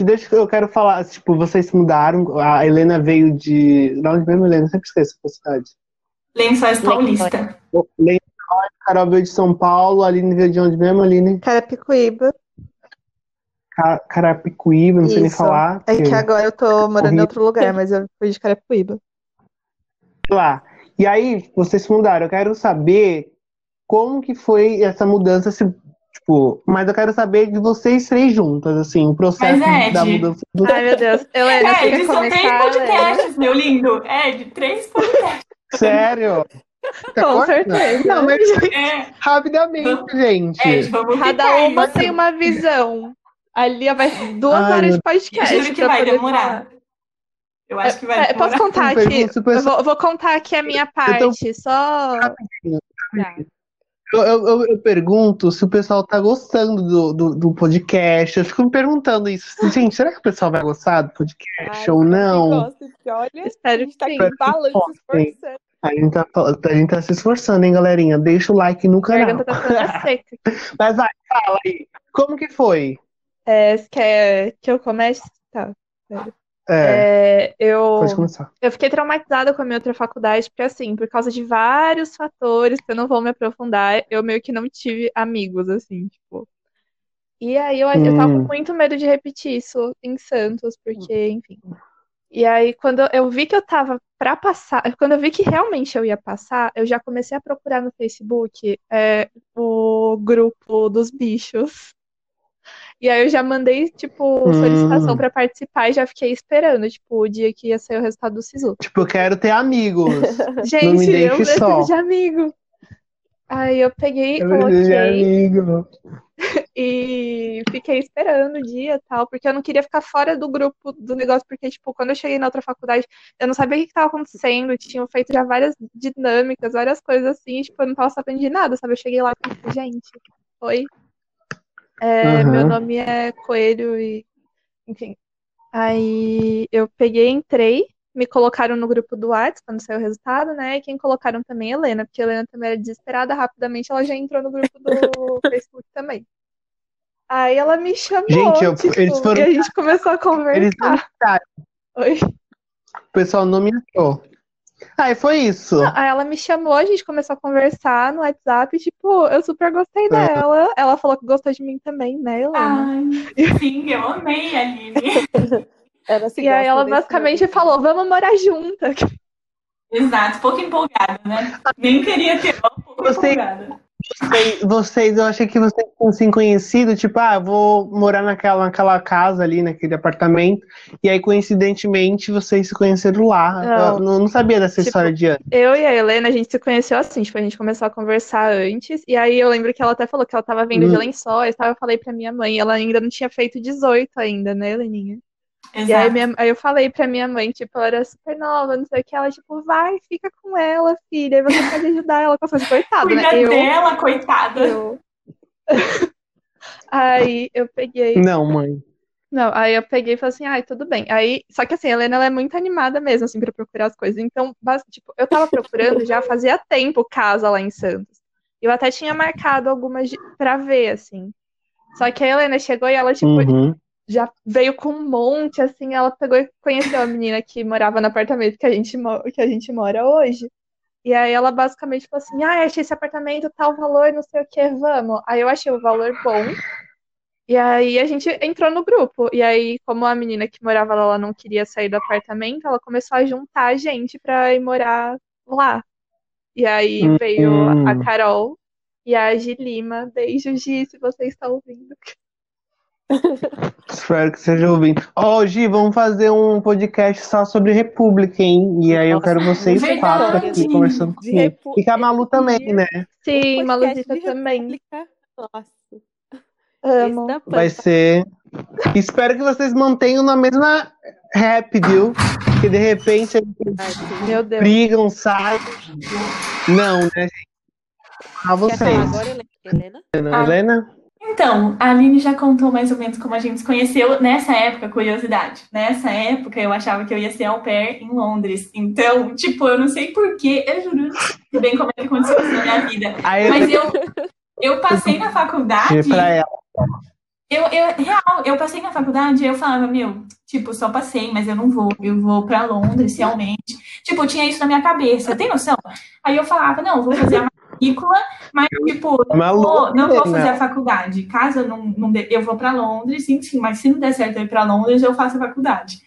deixa que eu quero falar, tipo, vocês mudaram, a Helena veio de. De onde mesmo, Helena? Eu sempre esqueço a cidade. Lençóis Paulista. Helena, Carol veio de São Paulo, a Aline veio de onde mesmo, Aline? Carapicuíba. Ca- Carapicuíba, não sei nem Isso. falar. É que agora eu tô morando em outro lugar, mas eu fui de Carapicuíba. lá. E aí, vocês se mudaram. Eu quero saber como que foi essa mudança, se, tipo, mas eu quero saber de vocês três juntas, assim, o processo Mas, Ed, da mudança. Do... Ai, meu Deus. É, quer de só três começar, Helena? podcasts, meu lindo. É, de três podcasts. Sério? Tá Com cortando? certeza. Não, mas É, rapidamente, gente. é, vamos Cada uma isso. tem uma visão. Ali vai duas Ai, horas de podcast. Juro que vai demorar. falar. Eu acho que vai É, posso demorar. contar Eu aqui? Eu vou, vou contar aqui a minha parte, só. Tá. Eu, eu- eu- eu pergunto se o pessoal tá gostando do, do, do podcast. Eu fico me perguntando isso. Gente, será que o pessoal vai gostar do podcast Ai, ou eu não? gosto, porque olha, a Espero gente que tá aqui falando, se esforçando. A gente, tá, a gente tá se esforçando, hein, galerinha? Deixa o like no A canal. tá. Mas vai, fala aí. Como que foi? É, quer que eu comece? Tá. É, É, eu, pode começar. eu fiquei traumatizada com a minha outra faculdade, porque assim, por causa de vários fatores que eu não vou me aprofundar, eu meio que não tive amigos, assim, tipo. E aí eu, eu tava com Hum. muito medo de repetir isso em Santos, porque, enfim. E aí, quando eu vi que eu tava pra passar, quando eu vi que realmente eu ia passar, eu já comecei a procurar no Facebook é, o grupo dos bichos. E aí eu já mandei, tipo, solicitação Hum. pra participar e já fiquei esperando, tipo, o dia que ia sair o resultado do SISU. Tipo, eu quero ter amigos. Gente, me deixe eu preciso só. de amigo. Aí eu peguei, Eu coloquei e fiquei esperando o dia e tal, porque eu não queria ficar fora do grupo do negócio, porque, tipo, quando eu cheguei na outra faculdade, eu não sabia o que que tava acontecendo, tinham feito já várias dinâmicas, várias coisas assim, e, tipo, eu não tava sabendo de nada, sabe? Eu cheguei lá e falei, gente, oi, é, Aham. meu nome é Coelho e, enfim. Aí eu peguei, entrei, me colocaram no grupo do Whats quando saiu o resultado, né? E quem colocaram também é a Helena, porque a Helena também era desesperada, rapidamente ela já entrou no grupo do Facebook também. Aí ela me chamou, Gente, eu- tipo, eles foram- e a gente começou a Eles não conversar. Oi. O pessoal não me achou. Aí foi isso. Não, aí ela me chamou, a gente começou a conversar no WhatsApp, tipo, eu super gostei Aham. dela. Ela falou que gostou de mim também, né, Helena? Ai, sim, eu amei a Aline. Ela se E aí ela basicamente momento. falou, vamos morar juntas. Exato, pouco empolgada, né? Nem queria ter, um pouco Você- empolgada. Vocês, vocês, eu achei que vocês tinham se conhecido, tipo, ah, vou morar naquela, naquela casa ali, naquele apartamento. E aí, coincidentemente, vocês se conheceram lá. Não. Eu não, sabia dessa Tipo, história de antes. Eu e a Helena, a gente se conheceu assim, tipo, a gente começou a conversar antes, e aí eu lembro que ela até falou que ela tava vindo de Hum. lençóis, tal, eu falei pra minha mãe, ela ainda não tinha feito 18 ainda, né, Heleninha? E aí, Exato. minha- aí eu falei pra minha mãe, tipo, ela era super nova, não sei o que, ela, tipo, vai, fica com ela, filha, aí você pode ajudar ela com essas coitadas, Cuida né? Eu, dela, coitada. eu... Aí eu peguei, Não, mãe. Não, aí eu peguei e falei assim, ai, tudo bem. Aí, só que assim, a Helena, ela é muito animada mesmo, assim, pra procurar as coisas. Então, tipo, eu tava procurando já fazia tempo casa lá em Santos. Eu até tinha marcado algumas de- pra ver, assim. Só que a Helena chegou e ela, tipo, Uhum. Já veio com um monte, assim, ela pegou e conheceu a menina que morava no apartamento que a gente, que a gente mora hoje. E aí ela basicamente falou assim, ah, achei esse apartamento, tal valor, não sei o que, vamos. Aí eu achei o valor bom. E aí a gente entrou no grupo. E aí, como a menina que morava lá, ela não queria sair do apartamento, ela começou a juntar a gente pra ir morar lá. E aí Hum. veio a Carol e a Gi Lima. Beijo, Gi, se você está ouvindo. Espero que seja ouvindo. Ó, Gi, vamos fazer um podcast só sobre República, hein? E aí eu quero vocês verdade. quatro aqui conversando De comigo. Repu- E com a Malu também, né? Sim, Maluzita também. Nossa, Amo. Vai ser. Espero que vocês mantenham na mesma rap, viu? Que de repente eles brigam, saem. Não, né, gente? A vocês. agora, Helena? Helena? Helena? Ah. Helena? Então, a Aline já contou mais ou menos como a gente se conheceu nessa época, curiosidade. Nessa época, eu achava que eu ia ser au pair em Londres. Então, tipo, eu não sei porquê, eu juro, não bem como é que aconteceu isso na minha vida. Aí Mas eu eu, passei na faculdade, eu, eu, real, eu passei na faculdade e eu falava, meu, tipo, só passei, mas eu não vou, eu vou pra Londres realmente. Tipo, eu tinha isso na minha cabeça, tem noção? Aí eu falava, não, eu vou fazer a matrícula, mas, tipo, não vou, não vou né? fazer a faculdade. Caso eu não, não dê, eu vou pra Londres, enfim, mas se não der certo eu ir pra Londres, eu faço a faculdade.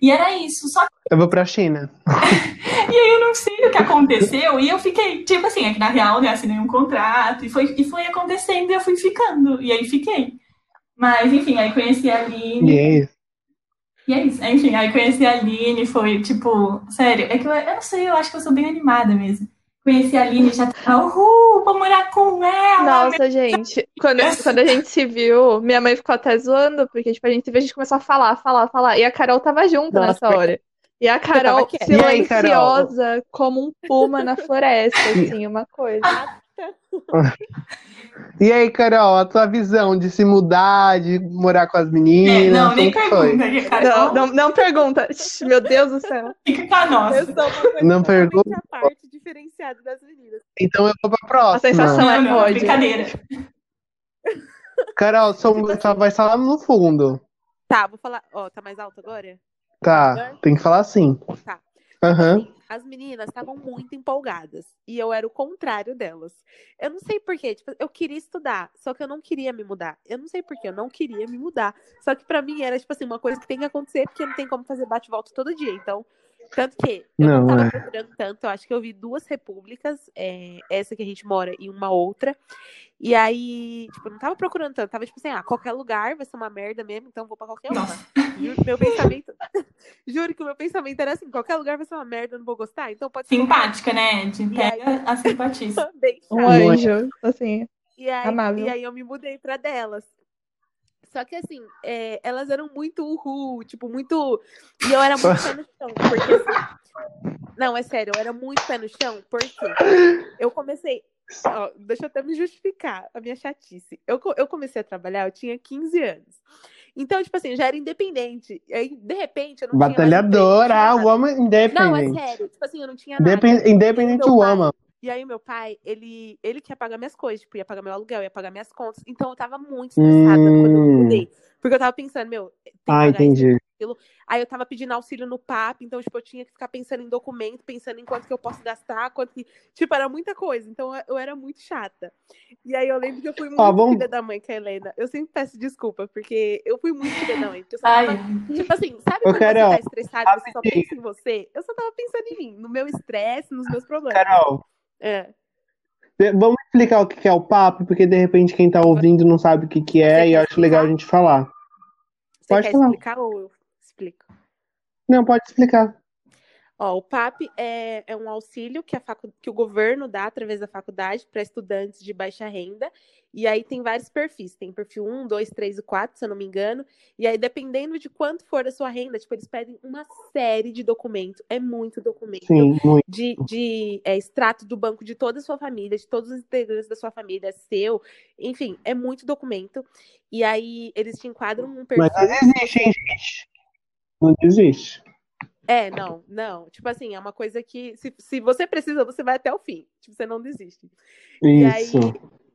E era isso, só Eu vou pra China. e aí eu não sei o que aconteceu, e eu fiquei, tipo assim, é que na real, né, assinei um contrato, e foi, e foi acontecendo, e eu fui ficando, e aí fiquei. Mas, enfim, aí conheci a Aline, E é isso. e é isso. Enfim, aí conheci a Aline, foi tipo, sério, é que eu, eu não sei, eu acho que eu sou bem animada mesmo. Conheci a Aline, já tava, uhul, vou morar com ela. Nossa, gente, quando, quando a gente se viu, minha mãe ficou até zoando, porque tipo, a gente se viu, a gente começou a falar, falar, falar, e a Carol tava junto Nossa, nessa foi- hora. E a Carol. E aí, Carol? silenciosa, como um puma na floresta, assim, uma coisa. E aí, Carol, a tua visão de se mudar, de morar com as É, meninas? não, nem pergunta, que a Carol Não, não, não pergunta. Meu Deus do céu. fica com a Eu nossa. Não pergunta. à parte, diferenciada das meninas. Então eu vou pra próxima. A sensação Não, é não, pode. brincadeira. Carol, só, só vai estar lá no fundo. Tá, vou falar. Ó, tá mais alto agora? Tá, tem que falar assim. Tá. Aham. As meninas estavam muito empolgadas e eu era o contrário delas. Eu não sei porquê, tipo, eu queria estudar, só que eu não queria me mudar. Eu não sei porquê, eu não queria me mudar. Só que para mim era, tipo assim, uma coisa que tem que acontecer porque não tem como fazer bate-volta todo dia. Então, tanto que eu não, não tava é. procurando tanto, eu acho que eu vi duas repúblicas, é, essa que a gente mora e uma outra. E aí, tipo, eu não tava procurando tanto, tava tipo assim, ah, qualquer lugar vai ser uma merda mesmo, então vou pra qualquer uma. Juro, meu pensamento. Juro que o meu pensamento era assim, qualquer lugar vai ser uma merda, eu não vou gostar, então pode ser. Simpática, né? De pega aí... a simpatia. um anjo, assim. E aí, amável. e aí eu me mudei pra delas. Só que assim, é, elas eram muito uhul, tipo, muito. E eu era muito pé no chão, porque assim. Não, é sério, eu era muito pé no chão, porque eu comecei. Deixa eu até me justificar a minha chatice. Eu, eu comecei a trabalhar, eu tinha 15 anos. Então, tipo assim, eu já era independente. E aí, de repente, eu não Batalhadora, tinha. Batalhadora, woman independente. Não, é sério. Tipo assim, eu não tinha nada. Independente, independente woman. E aí, meu pai, ele, ele que ia pagar minhas coisas, tipo, ia pagar meu aluguel, ia pagar minhas contas. Então, eu tava muito estressada hum. quando eu mudei. Porque eu tava pensando, meu, ah, entendi. Isso, aí eu tava pedindo auxílio no PAP, então, tipo, eu tinha que ficar pensando em documento, pensando em quanto que eu posso gastar, quanto que. Tipo, era muita coisa. Então, eu era muito chata. E aí, eu lembro que eu fui muito ah, vamos... filha da mãe com a Helena. Eu sempre peço desculpa, porque eu fui muito filha da mãe. Porque eu só tava, tipo assim, sabe quando Carol, você tá estressado e você só pensa em você? Eu só tava pensando em mim, no meu estresse, nos meus problemas. Carol. É. Vamos explicar o que é o papo, porque de repente quem tá ouvindo não sabe o que, que é e eu acho legal a gente falar. Você pode quer falar. explicar ou eu explico? Não, pode explicar. Ó, o PAP é, é um auxílio que, a facu... que o governo dá através da faculdade para estudantes de baixa renda. E aí tem vários perfis. Tem perfil 1, 2, 3 e 4, se eu não me engano. E aí, dependendo de quanto for a sua renda, tipo, eles pedem uma série de documentos. É muito documento. Sim, muito. De, de é, extrato do banco de toda a sua família, de todos os integrantes da sua família, seu. Enfim, é muito documento. E aí, eles te enquadram um perfil. Mas existe, hein, gente? Não existe. É, não, não. Tipo assim, é uma coisa que se, se você precisa, você vai até o fim. Tipo, você não desiste. Isso. E aí,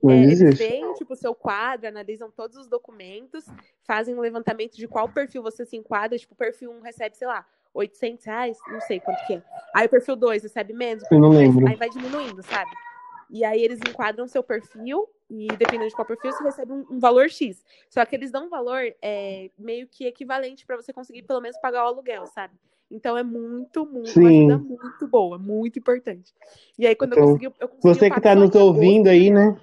não é, eles veem, tipo, o seu quadro, analisam todos os documentos, fazem um levantamento de qual perfil você se enquadra. Tipo, o perfil 1 recebe, sei lá, 800 reais, não sei quanto que é. Aí o perfil 2 recebe menos, Eu não lembro. aí vai diminuindo, sabe? E aí eles enquadram seu perfil e dependendo de qual perfil você recebe um, um valor X. Só que eles dão um valor é, meio que equivalente para você conseguir pelo menos pagar o aluguel, sabe? Então é muito, muito, Sim. uma ajuda muito boa, muito importante. E aí quando então, eu consegui, eu consegui Você que está nos ouvindo aí, né?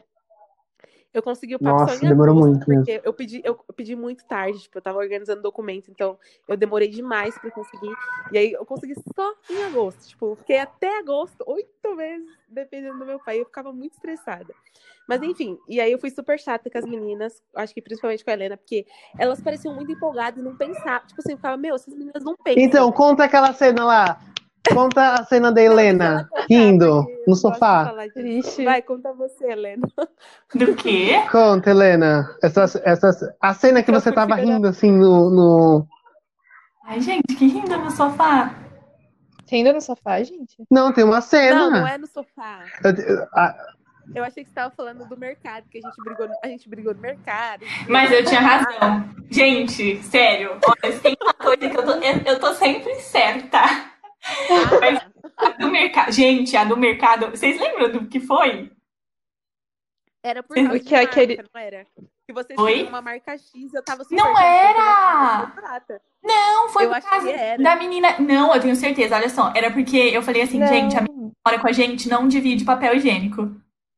Eu consegui o papo Nossa, demorou agosto, muito porque mesmo. eu pedi, eu pedi muito tarde, tipo, eu tava organizando documento, então eu demorei demais para conseguir. E aí eu consegui só em agosto, tipo, fiquei até agosto, oito meses, dependendo do meu pai, eu ficava muito estressada. Mas enfim, e aí eu fui super chata com as meninas, acho que principalmente com a Helena, porque elas pareciam muito empolgadas e não pensavam. Tipo assim, eu ficava, meu, essas meninas não pensam. Então, conta aquela cena lá. Conta a cena da Helena rindo no sofá. Vai, conta você, Helena. Do quê? Conta, Helena. Essa, essa, a cena que você tava rindo assim no, no. Ai, gente, que rindo no sofá. Rindo no sofá, gente? Não, tem uma cena. Não, não é no sofá. Eu achei que você estava falando do mercado, que a gente brigou, a gente brigou no mercado. Mas eu tinha razão. Gente, sério, olha, tem uma coisa que eu tô, eu, eu tô sempre certa. Mas a do mercado. Gente, a do mercado. Vocês lembram do que foi? Era por causa que marca, aquele... não era? Que uma marca X, eu tava super Não era! Não, foi eu por causa da menina. Não, eu tenho certeza, olha só. Era porque eu falei assim, não. gente, a menina mora com a gente, não divide papel higiênico.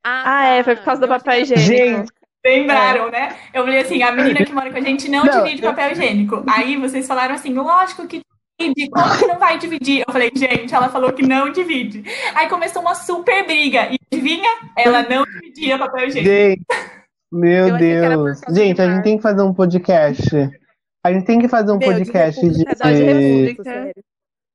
Ah, ah é, foi por causa do papel higiênico. Gente. Lembraram, é. né? Eu falei assim, a menina que mora com a gente não, não divide papel higiênico. Aí vocês falaram assim, lógico que divide, como que não vai dividir? Eu falei, gente, ela falou que não divide. Aí começou uma super briga. E adivinha? Ela não dividia papel higiênico. Gente, meu Deus. Gente, a gente tem que fazer um podcast. A gente tem que fazer um meu, podcast de. de... de...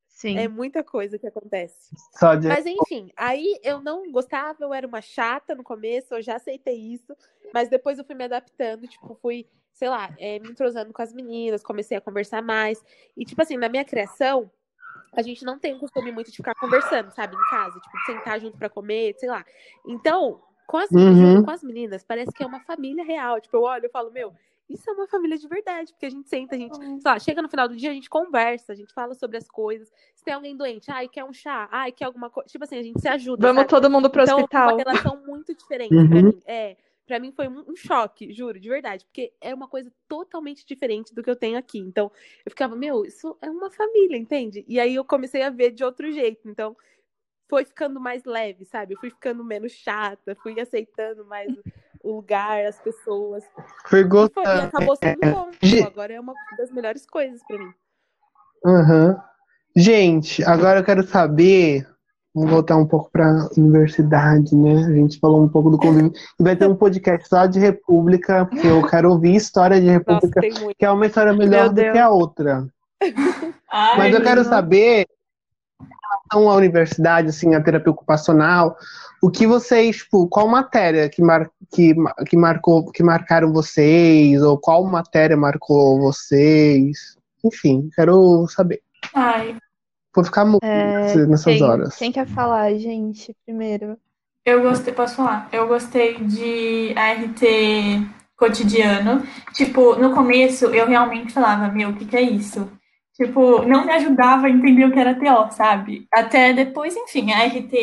Sim. É muita coisa que acontece. De... Mas enfim, aí eu não gostava, eu era uma chata no começo, eu já aceitei isso, mas depois eu fui me adaptando, tipo, fui, sei lá, é, me entrosando com as meninas, comecei a conversar mais. E, tipo assim, na minha criação, a gente não tem o costume muito de ficar conversando, sabe, em casa, tipo, sentar junto para comer, sei lá. Então, com as, uhum. com as meninas, parece que é uma família real. Tipo, eu olho e falo, meu, isso é uma família de verdade, porque a gente senta, a gente, sei lá, chega no final do dia, a gente conversa, a gente fala sobre as coisas. Se tem alguém doente, ai, quer um chá, ai, quer alguma coisa. Tipo assim, a gente se ajuda. Vamos sabe? todo mundo pro então, hospital. É uma relação muito diferente Uhum. pra mim. É, pra mim foi um um choque, juro, de verdade, porque é uma coisa totalmente diferente do que eu tenho aqui. Então, eu ficava, meu, isso é uma família, entende? E aí eu comecei a ver de outro jeito. Então, foi ficando mais leve, sabe? Eu fui ficando menos chata, fui aceitando mais o lugar, as pessoas. Foi e gostando. acabou sendo bom. Ge- Tipo, agora é uma das melhores coisas pra mim. Aham. Gente, agora eu quero saber. Vamos voltar um pouco para universidade, né? A gente falou um pouco do convívio. E vai ter um podcast só de República, porque eu quero ouvir história de Nossa, República, muito. que é uma história melhor do que a outra. Ai, Mas eu quero não. saber, em relação à universidade, assim, a terapia ocupacional, o que vocês, tipo, qual matéria que, mar, que, que marcou, que marcaram vocês, ou qual matéria marcou vocês? Enfim, quero saber. ai, Vou ficar muito É, nessas quem, horas. quem quer falar, gente, primeiro? eu gostei, posso falar? Eu gostei de ART cotidiano. Tipo, no começo eu realmente falava, meu, o que que é isso? Tipo, não me ajudava a entender o que era TO, sabe? Até depois, enfim, a ART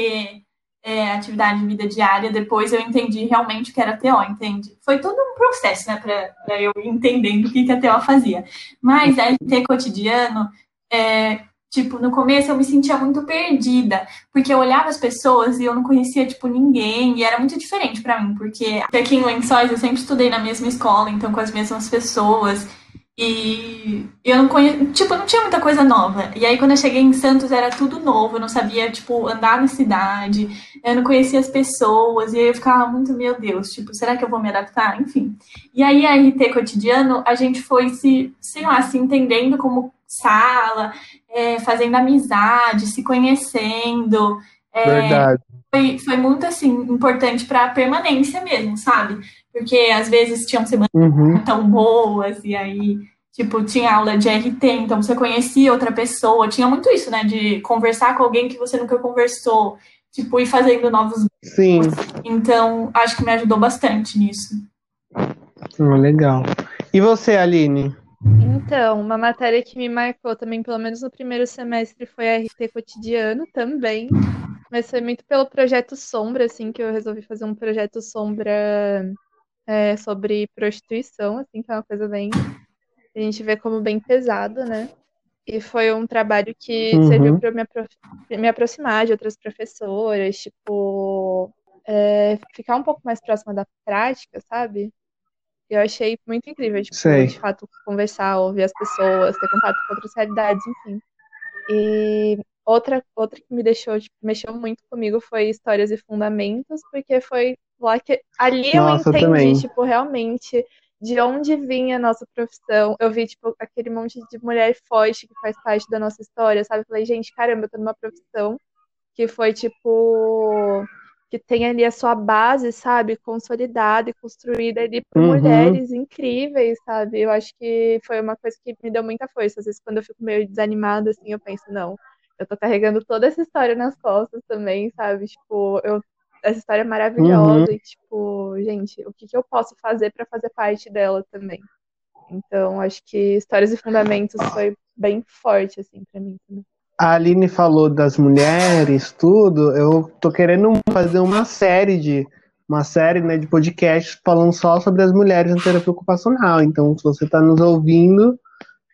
é, atividade de vida diária, depois eu entendi realmente o que era TO, entende? Foi todo um processo, né, pra, pra eu entendendo o que, que a TO fazia. Mas a ART cotidiano, é, tipo, no começo eu me sentia muito perdida, porque eu olhava as pessoas e eu não conhecia, tipo, ninguém, e era muito diferente pra mim, porque aqui em Lençóis eu sempre estudei na mesma escola, então com as mesmas pessoas, e eu não conhecia, tipo, não tinha muita coisa nova. E aí quando eu cheguei em Santos era tudo novo, eu não sabia, tipo, andar na cidade, eu não conhecia as pessoas, e aí eu ficava muito, meu Deus, tipo, será que eu vou me adaptar? Enfim. E aí a RT cotidiano, a gente foi se, sei lá, se entendendo como sala, é, fazendo amizade, se conhecendo. É, Verdade. foi, foi muito assim importante para a permanência mesmo, sabe? Porque às vezes tinham semanas Uhum. tão boas e aí tipo tinha aula de RT, então você conhecia outra pessoa, tinha muito isso, né, de conversar com alguém que você nunca conversou, tipo ir fazendo novos. Sim, Então acho que me ajudou bastante nisso. Ah, legal. E você, Aline? Então, uma matéria que me marcou também, pelo menos no primeiro semestre, foi a RT cotidiano também. Mas foi muito pelo projeto Sombra, assim, que eu resolvi fazer um projeto Sombra é, sobre prostituição, assim, que é uma coisa bem. A gente vê como bem pesado, né? E foi um trabalho que Uhum. serviu para me, apro- me aproximar de outras professoras, tipo, é, ficar um pouco mais próxima da prática, sabe? Eu achei muito incrível, tipo, Sei. de fato, conversar, ouvir as pessoas, ter contato com outras realidades, enfim. E outra, outra que me deixou, tipo, mexeu muito comigo foi Histórias e Fundamentos, porque foi lá que. Ali eu Nossa, entendi, também. tipo, realmente de onde vinha a nossa profissão. Eu vi, tipo, aquele monte de mulher forte que faz parte da nossa história, sabe? Eu falei, gente, caramba, eu tô numa profissão que foi, tipo, que tem ali a sua base, sabe? Consolidada e construída ali por Uhum. mulheres incríveis, sabe? Eu acho que foi uma coisa que me deu muita força. Às vezes, quando eu fico meio desanimada, assim, eu penso, não, eu tô carregando toda essa história nas costas também, sabe? Tipo, eu essa história é maravilhosa Uhum. e, tipo, gente, o que que eu posso fazer pra fazer parte dela também? Então, acho que Histórias e Fundamentos foi bem forte, assim, pra mim também. A Aline falou das mulheres, tudo. Eu tô querendo fazer uma série de uma série né, de podcasts falando só sobre as mulheres na terapia ocupacional. Então, se você está nos ouvindo,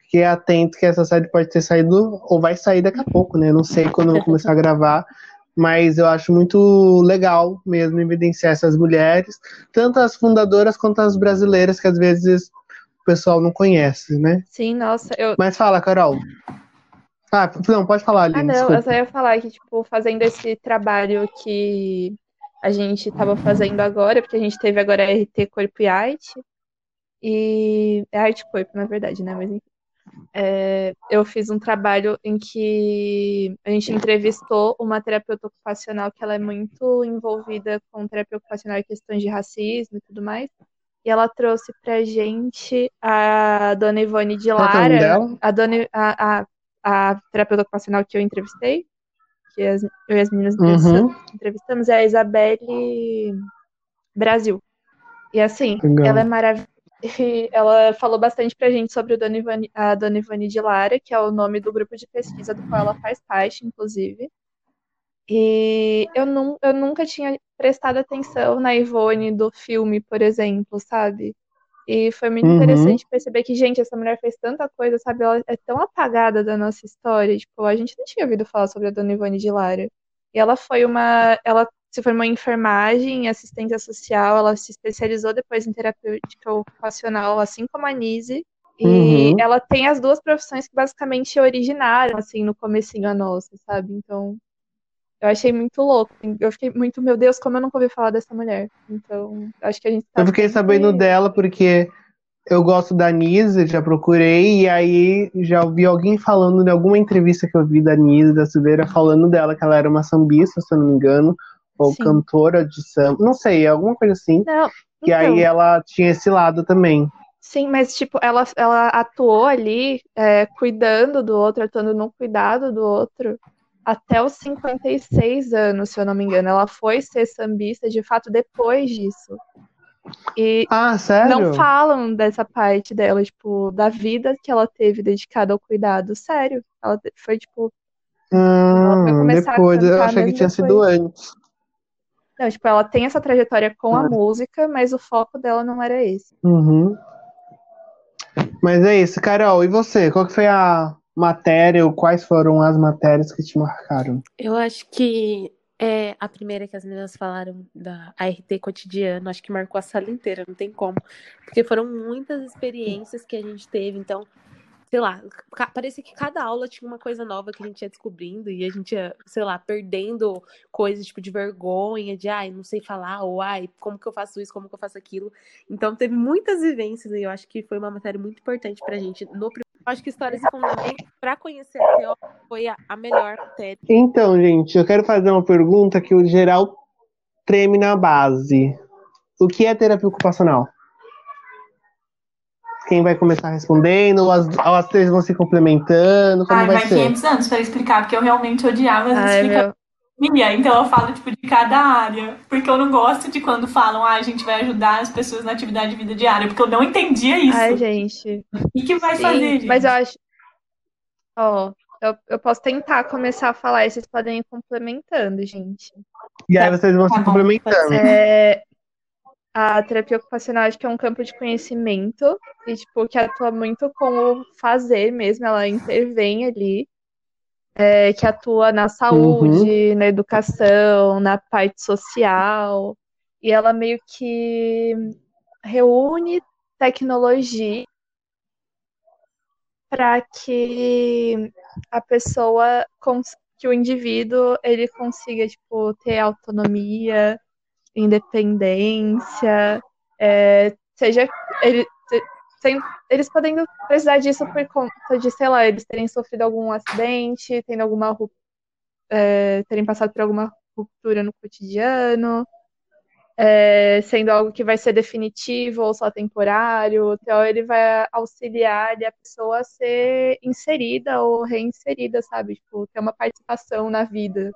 fique atento que essa série pode ter saído ou vai sair daqui a pouco, né? Não sei quando eu vou começar a gravar, mas eu acho muito legal mesmo evidenciar essas mulheres, tanto as fundadoras quanto as brasileiras, que às vezes o pessoal não conhece, né? Sim, nossa, eu. Mas fala, Carol. Ah, não, pode falar, Aline. Ah, não, desculpa. eu só ia falar que, tipo, fazendo esse trabalho que a gente tava fazendo agora, porque a gente teve agora a RT Corpo e Arte, e é Arte Corpo, na verdade, né? Mas enfim. É, eu fiz um trabalho em que a gente entrevistou uma terapeuta ocupacional que ela é muito envolvida com terapia ocupacional e questões de racismo e tudo mais. E ela trouxe pra gente a dona Ivone de é Lara, a dona a, a, a terapeuta ocupacional que eu entrevistei, que as, eu e as meninas Uhum. entrevistamos, é a Isabelle Brasil. E assim, Legal. ela é maravilhosa. Ela falou bastante pra gente sobre o Dona Ivani, a Dona Ivani de Lara, que é o nome do grupo de pesquisa do qual ela faz parte, inclusive. E eu, não, eu nunca tinha prestado atenção na Ivone do filme, por exemplo, sabe? E foi muito Uhum. interessante perceber que, gente, essa mulher fez tanta coisa, sabe? Ela é tão apagada da nossa história. Tipo, a gente não tinha ouvido falar sobre a Dona Ivone de Lara. E ela foi uma. Ela se formou em enfermagem, em assistência social, ela se especializou depois em terapêutica ocupacional, assim como a Nise. E Uhum. ela tem as duas profissões que basicamente originaram, assim, no comecinho a nossa, sabe? Então, eu achei muito louco. Eu fiquei muito, meu Deus, como eu nunca ouvi falar dessa mulher. Então, acho que a gente tá Eu fiquei sempre- sabendo dela porque eu gosto da Nise, já procurei, e aí já ouvi alguém falando em alguma entrevista que eu vi da Nise, da Silveira, falando dela, que ela era uma sambista, se eu não me engano, ou Sim. cantora de samba, não sei, alguma coisa assim. Não, E aí então, ela tinha esse lado também. sim, mas tipo, ela, ela atuou ali, é, cuidando do outro, atuando no cuidado do outro, até os 56 anos, se eu não me engano. Ela foi ser sambista, de fato, depois disso. E Ah, sério? não falam dessa parte dela, tipo, da vida que ela teve dedicada ao cuidado. Sério. Ela foi, tipo, ela foi Hum, começar a depois, eu achei que tinha sido depois. antes. Não, tipo, ela tem essa trajetória com a Ah. música, mas o foco dela não era esse. Uhum. Mas é isso, Carol, e você? Qual que foi a matéria, ou quais foram as matérias que te marcaram? Eu acho que é a primeira que as meninas falaram da ART cotidiano, acho que marcou a sala inteira, não tem como. Porque foram muitas experiências que a gente teve, então, sei lá, parecia que cada aula tinha uma coisa nova que a gente ia descobrindo e a gente ia, sei lá, perdendo coisas tipo de vergonha, de ai, não sei falar, ou ai, como que eu faço isso, como que eu faço aquilo. Então teve muitas vivências e eu acho que foi uma matéria muito importante pra gente. No, acho que histórias e fundamentos, pra conhecer a TO, foi a, a melhor matéria. Então, gente, eu quero fazer uma pergunta que o geral treme na base. O que é terapia ocupacional? Quem vai começar respondendo? Ou as, ou as três vão se complementando? Como Ai, vai vai ser? 500 anos para explicar, porque eu realmente odiava as Ai, explicações. Minha, então eu falo tipo de cada área, porque eu não gosto de quando falam, ah, a gente vai ajudar as pessoas na atividade de vida diária, porque eu não entendia isso. Ai, gente. E que vai Sim, fazer, gente? mas eu acho. Ó, eu, eu posso tentar começar a falar e vocês podem ir complementando, gente. E aí vocês vão Tá se bom, complementando. É, a terapia ocupacional acho que é um campo de conhecimento e, tipo, que atua muito com o fazer mesmo, ela intervém ali, é, que atua na saúde, na educação, na parte social, e ela meio que reúne tecnologia para que a pessoa, que o indivíduo, ele consiga, tipo, ter autonomia, independência, é, seja ele, sem, eles podendo precisar disso por conta de, sei lá, eles terem sofrido algum acidente, tendo alguma é, terem passado por alguma ruptura no cotidiano, é, sendo algo que vai ser definitivo ou só temporário. Então ele vai auxiliar a pessoa a ser inserida ou reinserida, sabe? Tipo, ter uma participação na vida.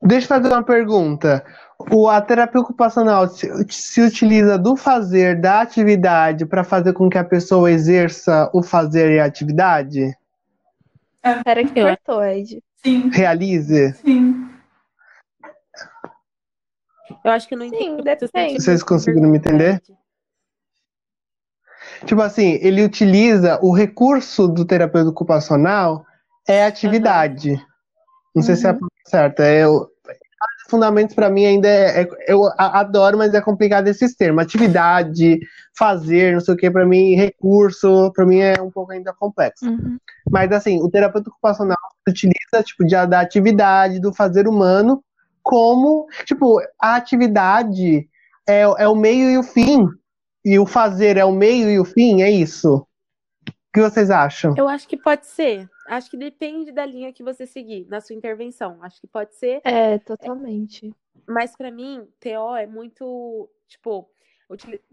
Que é Deixa eu fazer uma pergunta. O, a terapia ocupacional se, se utiliza do fazer, da atividade, para fazer com que a pessoa exerça o fazer e a atividade? Pera que Eu- cortou, Ed. Sim, Realize? sim. Eu acho que não Sim, entendi. sentido Vocês conseguiram me entender? Tipo assim, ele utiliza o recurso do terapeuta ocupacional é a atividade. Não sei se é a Uhum. palavra certa. É, o- fundamentos para mim ainda é, é- eu adoro, mas é complicado esses termos. Atividade, fazer, não sei o que, para mim, recurso, para mim é um pouco ainda complexo. Uhum. Mas assim, o terapeuta ocupacional utiliza tipo de, da atividade do fazer humano como, tipo, a atividade é, é o meio e o fim. E o fazer é o meio e o fim, é isso. O que vocês acham? Eu acho que pode ser. Acho que depende da linha que você seguir na sua intervenção. Acho que pode ser, É, totalmente. mas pra mim, TO é muito, tipo,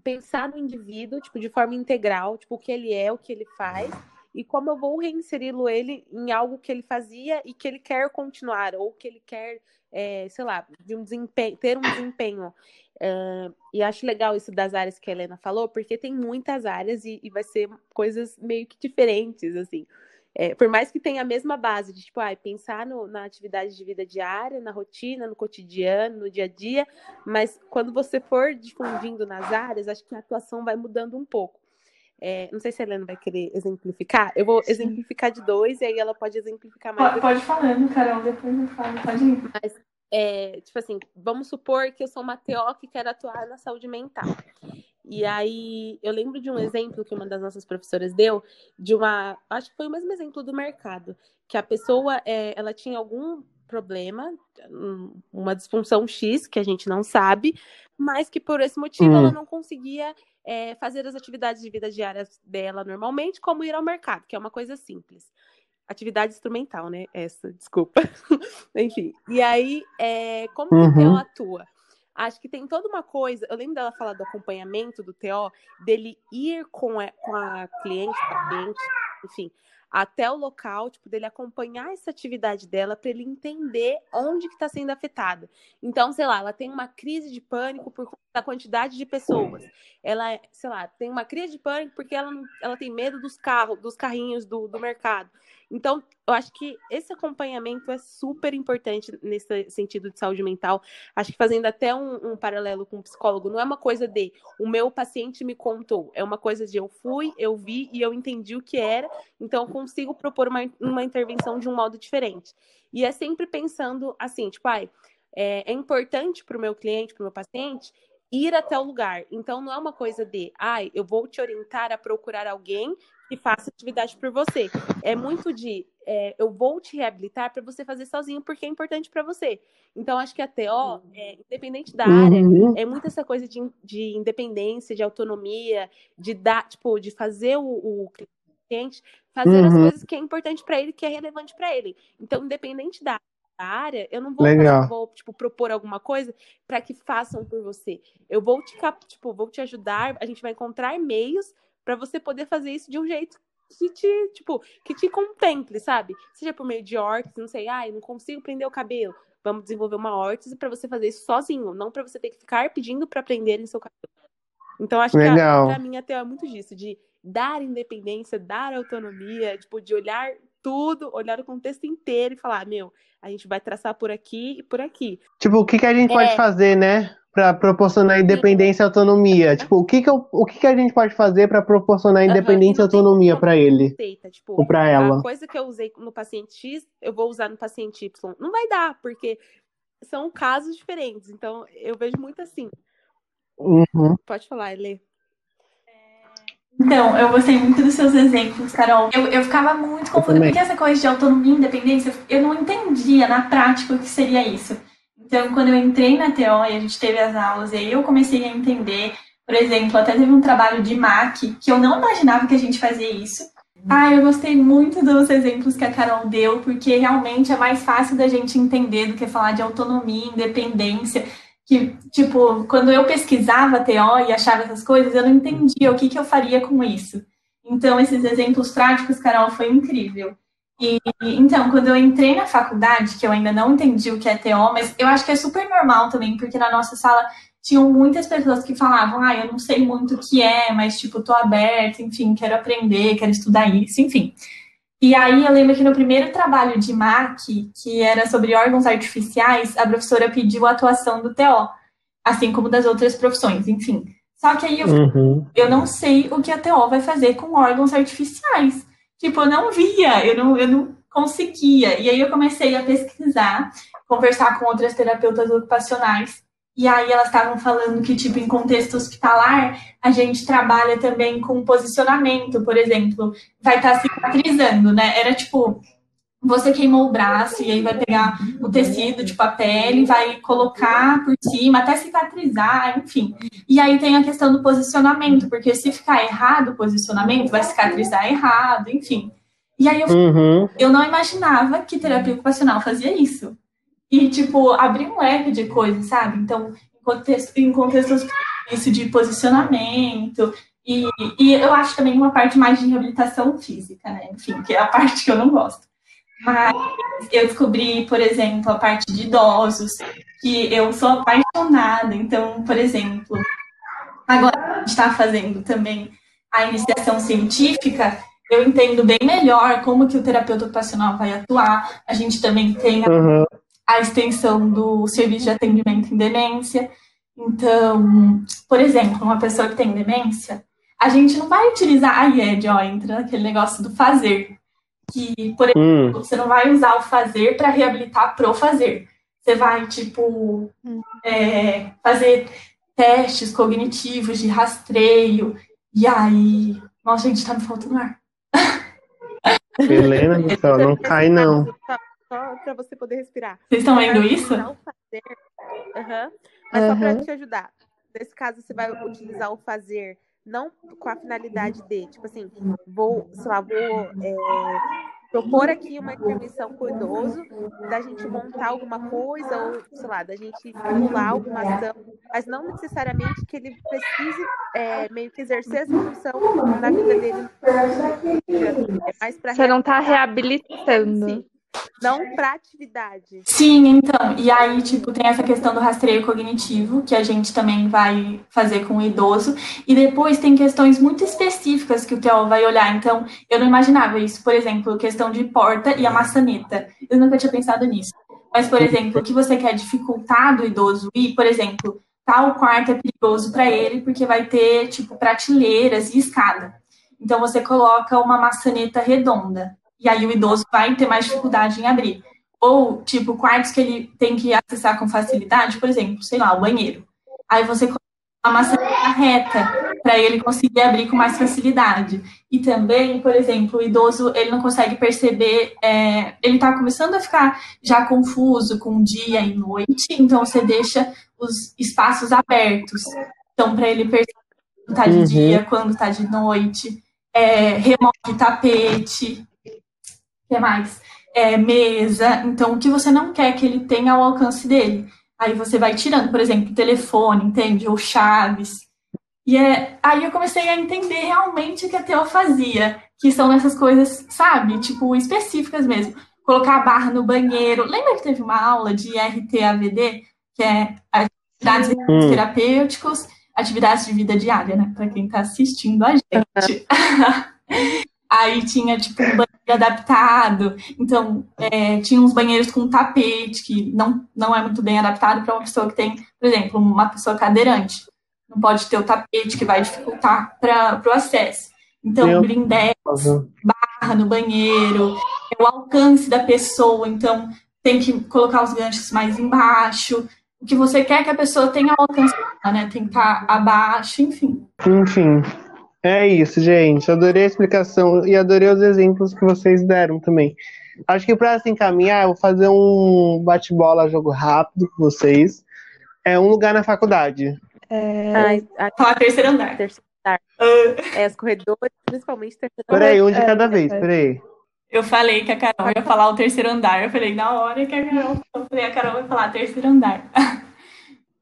pensar no indivíduo, tipo, de forma integral, tipo, o que ele é, o que ele faz, e como eu vou reinseri-lo ele em algo que ele fazia e que ele quer continuar, ou que ele quer, é, sei lá, de um desempenho, ter um desempenho. É, e acho legal isso das áreas que a Helena falou, porque tem muitas áreas e, e vai ser coisas meio que diferentes, assim. É, por mais que tenha a mesma base de, tipo, ah, pensar no, na atividade de vida diária, na rotina, no cotidiano, no dia a dia, mas quando você for difundindo nas áreas, acho que a atuação vai mudando um pouco. É, não sei se a Helena vai querer exemplificar. Eu vou Sim. exemplificar de dois e aí ela pode exemplificar mais. Pode, pode falando, Carol, depois eu falo. Pode ir. Mas, é, tipo assim, vamos supor que eu sou uma TO que quer atuar na saúde mental. E aí, eu lembro de um exemplo que uma das nossas professoras deu, de uma. Acho que foi o mesmo exemplo do mercado, que a pessoa é, ela tinha algum problema, uma disfunção X, que a gente não sabe, mas que por esse motivo hum. ela não conseguia é, fazer as atividades de vida diárias dela normalmente, como ir ao mercado, que é uma coisa simples. Atividade instrumental, né? Essa, desculpa. Enfim. E aí, é, como uhum. que ela atua? Acho que tem toda uma coisa. Eu lembro dela falar do acompanhamento do TO, dele ir com a, com a cliente, paciente, enfim, até o local, tipo, dele acompanhar essa atividade dela para ele entender onde que está sendo afetada. Então, sei lá, ela tem uma crise de pânico por conta da quantidade de pessoas. Ela, sei lá, tem uma crise de pânico porque ela, ela tem medo dos carros, dos carrinhos do, do mercado. Então, eu acho que esse acompanhamento é super importante nesse sentido de saúde mental. Acho que fazendo até um, um, paralelo com o psicólogo, não é uma coisa de o meu paciente me contou, é uma coisa de eu fui, eu vi e eu entendi o que era, então eu consigo propor uma, uma intervenção de um modo diferente. E é sempre pensando assim, tipo, ai, é, é importante para o meu cliente, para o meu paciente, ir até o lugar. Então, não é uma coisa de, ai, eu vou te orientar a procurar alguém que faça atividade por você. É muito de, é, eu vou te reabilitar para você fazer sozinho, porque é importante para você. Então, acho que a TO, é, independente da área, uhum. é muito essa coisa de, de independência, de autonomia, de dar, tipo, de fazer o, o cliente fazer uhum. as coisas que é importante para ele, que é relevante para ele. Então, independente da área, eu não vou, fazer, vou tipo, propor alguma coisa para que façam por você. Eu vou te, tipo, vou te ajudar, a gente vai encontrar meios para você poder fazer isso de um jeito que te, tipo, que te contemple, sabe? Seja por meio de órtese, não sei, ai, não consigo prender o cabelo. Vamos desenvolver uma órtese para você fazer isso sozinho, não para você ter que ficar pedindo para prender em seu cabelo. Então acho Legal. que para mim até é muito disso, de dar independência, dar autonomia, tipo, de olhar tudo, olhar o contexto inteiro e falar, meu, a gente vai traçar por aqui e por aqui. Tipo, o que, que a gente é... pode fazer, né? Para proporcionar independência e autonomia. Tipo, o que, que, eu, o que, que a gente pode fazer para proporcionar independência e autonomia para ele? Receita, tipo, ou para ela. A coisa que eu usei no paciente X, eu vou usar no paciente Y. Não vai dar, porque são casos diferentes. Então, eu vejo muito assim. Uhum. Pode falar, Ele. Então, eu gostei muito dos seus exemplos, Carol. Eu, eu ficava muito confusa, porque essa coisa de autonomia e independência, eu não entendia na prática o que seria isso. Então, quando eu entrei na TO e a gente teve as aulas, e aí eu comecei a entender, por exemplo, até teve um trabalho de MAC, que eu não imaginava que a gente fazia isso. Ah, eu gostei muito dos exemplos que a Carol deu, porque realmente é mais fácil da gente entender do que falar de autonomia, independência que, tipo, quando eu pesquisava TO e achava essas coisas, eu não entendia o que, que eu faria com isso. Então, esses exemplos práticos, Carol, foi incrível. E, então, quando eu entrei na faculdade, que eu ainda não entendi o que é TO, mas eu acho que é super normal também, porque na nossa sala tinham muitas pessoas que falavam, ah, eu não sei muito o que é, mas, tipo, tô aberta, enfim, quero aprender, quero estudar isso, enfim. E aí eu lembro que no primeiro trabalho de MAC, que era sobre órgãos artificiais, a professora pediu a atuação do TO, assim como das outras profissões, enfim. Só que aí eu, uhum. eu não sei o que a TO vai fazer com órgãos artificiais. Tipo, eu não via, eu não, eu não conseguia. E aí eu comecei a pesquisar, conversar com outras terapeutas ocupacionais e aí elas estavam falando que, tipo, em contexto hospitalar, a gente trabalha também com posicionamento, por exemplo, vai estar tá cicatrizando, né? Era tipo, você queimou o braço e aí vai pegar o tecido, tipo a pele, vai colocar por cima até cicatrizar, enfim. E aí tem a questão do posicionamento, porque se ficar errado o posicionamento, vai cicatrizar errado, enfim. E aí eu, uhum. eu não imaginava que terapia ocupacional fazia isso e, tipo, abrir um leque de coisas, sabe? Então, em contexto, em contextos isso de posicionamento, e, e eu acho também uma parte mais de reabilitação física, né? Enfim, que é a parte que eu não gosto. Mas eu descobri, por exemplo, a parte de idosos, que eu sou apaixonada. Então, por exemplo, agora a gente está fazendo também a iniciação científica, eu entendo bem melhor como que o terapeuta ocupacional vai atuar. A gente também tem a, uhum. a extensão do serviço de atendimento em demência. Então, por exemplo, uma pessoa que tem demência, a gente não vai utilizar a IED, ó, entra naquele negócio do fazer. Que, por exemplo, hum. você não vai usar o fazer para reabilitar pro fazer. Você vai, tipo, hum. é, fazer testes cognitivos de rastreio. E aí, nossa, a gente tá no faltando ar. Helena céu, não cai não. Só, só para você poder respirar. Vocês estão vendo isso? Não fazer. Uhum. Mas uhum. só para te ajudar. Nesse caso, você vai utilizar o fazer não com a finalidade de, tipo assim, vou, sei lá, vou é, propor aqui uma intervenção com o idoso, da gente montar alguma coisa, ou, sei lá, da gente formular alguma ação, mas não necessariamente que ele precise é, meio que exercer essa função na vida dele. É mais Você não está reabilitando. Sim não para atividade. Sim, então. E aí, tipo, tem essa questão do rastreio cognitivo, que a gente também vai fazer com o idoso. E depois tem questões muito específicas que o Theo vai olhar. Então, eu não imaginava isso. Por exemplo, questão de porta e a maçaneta. Eu nunca tinha pensado nisso. Mas, por exemplo, o que você quer dificultar do idoso ir, por exemplo, tal quarto é perigoso para ele porque vai ter, tipo, prateleiras e escada. Então, você coloca uma maçaneta redonda e aí o idoso vai ter mais dificuldade em abrir. Ou, tipo, quartos que ele tem que acessar com facilidade, por exemplo, sei lá, o banheiro. Aí você coloca uma maçaneta reta para ele conseguir abrir com mais facilidade. E também, por exemplo, o idoso ele não consegue perceber, é, ele está começando a ficar já confuso com dia e noite, então você deixa os espaços abertos. Então, para ele perceber quando está de uhum. dia, quando está de noite, é, remove tapete, que mais? É, mesa. Então, o que você não quer que ele tenha ao alcance dele. Aí você vai tirando, por exemplo, telefone, entende? Ou chaves. E é, aí eu comecei a entender realmente o que a Teo fazia, que são essas coisas, sabe? Tipo, específicas mesmo. Colocar a barra no banheiro. Lembra que teve uma aula de RTAVD, que é atividades hum. terapêuticos, atividades de vida diária, né? Para quem está assistindo a gente. Aí tinha, tipo, um banheiro adaptado. Então, é, tinha uns banheiros com tapete, que não, não é muito bem adaptado para uma pessoa que tem, por exemplo, uma pessoa cadeirante. Não pode ter o tapete que vai dificultar para o acesso. Então, blindex, barra no banheiro, é o alcance da pessoa. Então, tem que colocar os ganchos mais embaixo. O que você quer que a pessoa tenha alcance, né? Tem que estar abaixo, enfim. Enfim. É isso, gente. Adorei a explicação e adorei os exemplos que vocês deram também. Acho que para se encaminhar, eu vou fazer um bate-bola, jogo rápido com vocês. É um lugar na faculdade. É... Ai, a... terceiro andar. Terceiro andar. Uh... É, os corredores, principalmente terceiro andar. Peraí, um de cada é, vez, peraí. Eu falei que a Carol ia falar o terceiro andar. Eu falei, na hora que a Carol eu falei, a Carol vai falar terceiro andar.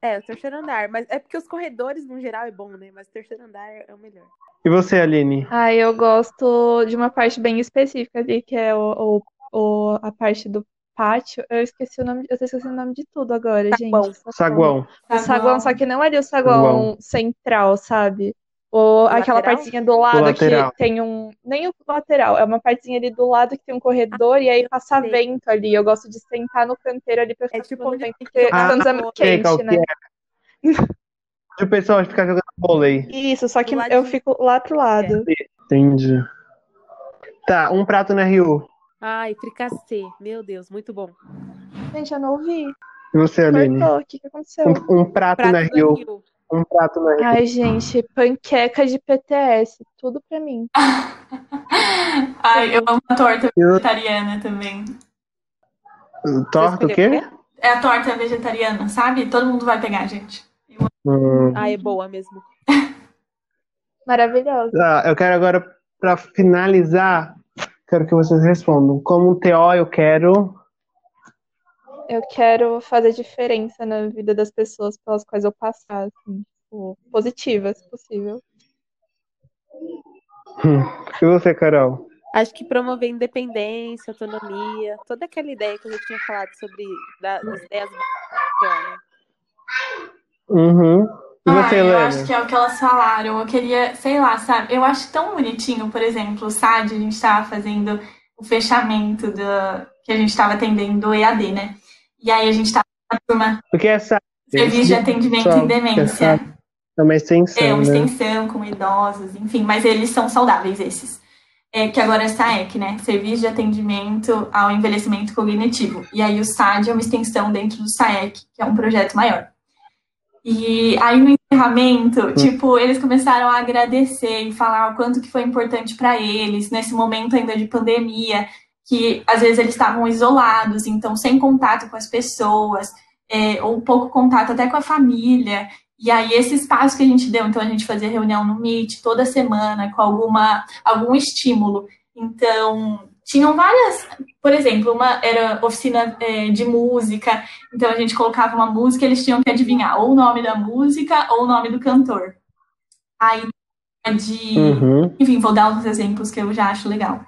É, o terceiro andar. Mas é porque os corredores, no geral, é bom, né? Mas o terceiro andar é o melhor. E você, Aline? Ah, eu gosto de uma parte bem específica ali, que é o, o, o a parte do pátio. Eu esqueci o nome, eu esqueci o nome de tudo agora, saguão. gente. Saguão. O saguão, só que não é ali o saguão, saguão. central, sabe? Ou aquela lateral? partezinha do lado que tem um. Nem o lateral, é uma partezinha ali do lado que tem um corredor ah, e aí passa sei. vento ali. Eu gosto de sentar no canteiro ali pra é ficar é tipo vento, porque ah, Santos é muito quente, né? É. o pessoal ficar jogando vôlei. Isso, só que eu fico lá pro lado. Entendi. Tá, um prato na Rio. Ai, fricassê. Meu Deus, muito bom. Gente, eu não ouvi. E você, Aline? O que, que aconteceu? Um, um prato, prato, na Rio. Rio. Um prato na. Ai, gente, panqueca de PTS. Tudo pra mim. Ai, eu amo a torta vegetariana também. Torta o quê? É a torta vegetariana, sabe? Todo mundo vai pegar, gente. Hum. Ah, é boa mesmo. Maravilhoso. Ah, eu quero agora, para finalizar, quero que vocês respondam. Como um TO, eu quero. Eu quero fazer diferença na vida das pessoas pelas quais eu passar, assim, tipo, positiva, se possível. Hum. E você, Carol? Acho que promover independência, autonomia, toda aquela ideia que a gente tinha falado sobre da, das ideias. Uhum. E Ah, você, eu Helena? acho que é o que elas falaram. Eu queria, sei lá, sabe? Eu acho tão bonitinho, por exemplo, o SAD, a gente estava fazendo o fechamento do, que a gente estava atendendo o EAD, né? E aí a gente estava na turma Porque essa Serviço de Atendimento em Demência. é uma extensão, É, uma né? extensão com idosos, enfim, mas eles são saudáveis, esses. É, que agora é SAEC, né? Serviço de Atendimento ao Envelhecimento Cognitivo. E aí o SAD é uma extensão dentro do SAEC, que é um projeto maior. E aí no encerramento, tipo, eles começaram a agradecer e falar o quanto que foi importante para eles nesse momento ainda de pandemia, que às vezes eles estavam isolados, então sem contato com as pessoas, é, ou pouco contato até com a família. E aí esse espaço que a gente deu, então a gente fazia reunião no Meet toda semana com alguma algum estímulo. Então tinham várias, por exemplo, uma era oficina é, de música, então a gente colocava uma música, eles tinham que adivinhar ou o nome da música ou o nome do cantor. Aí de, Uhum. enfim, vou dar uns exemplos que eu já acho legal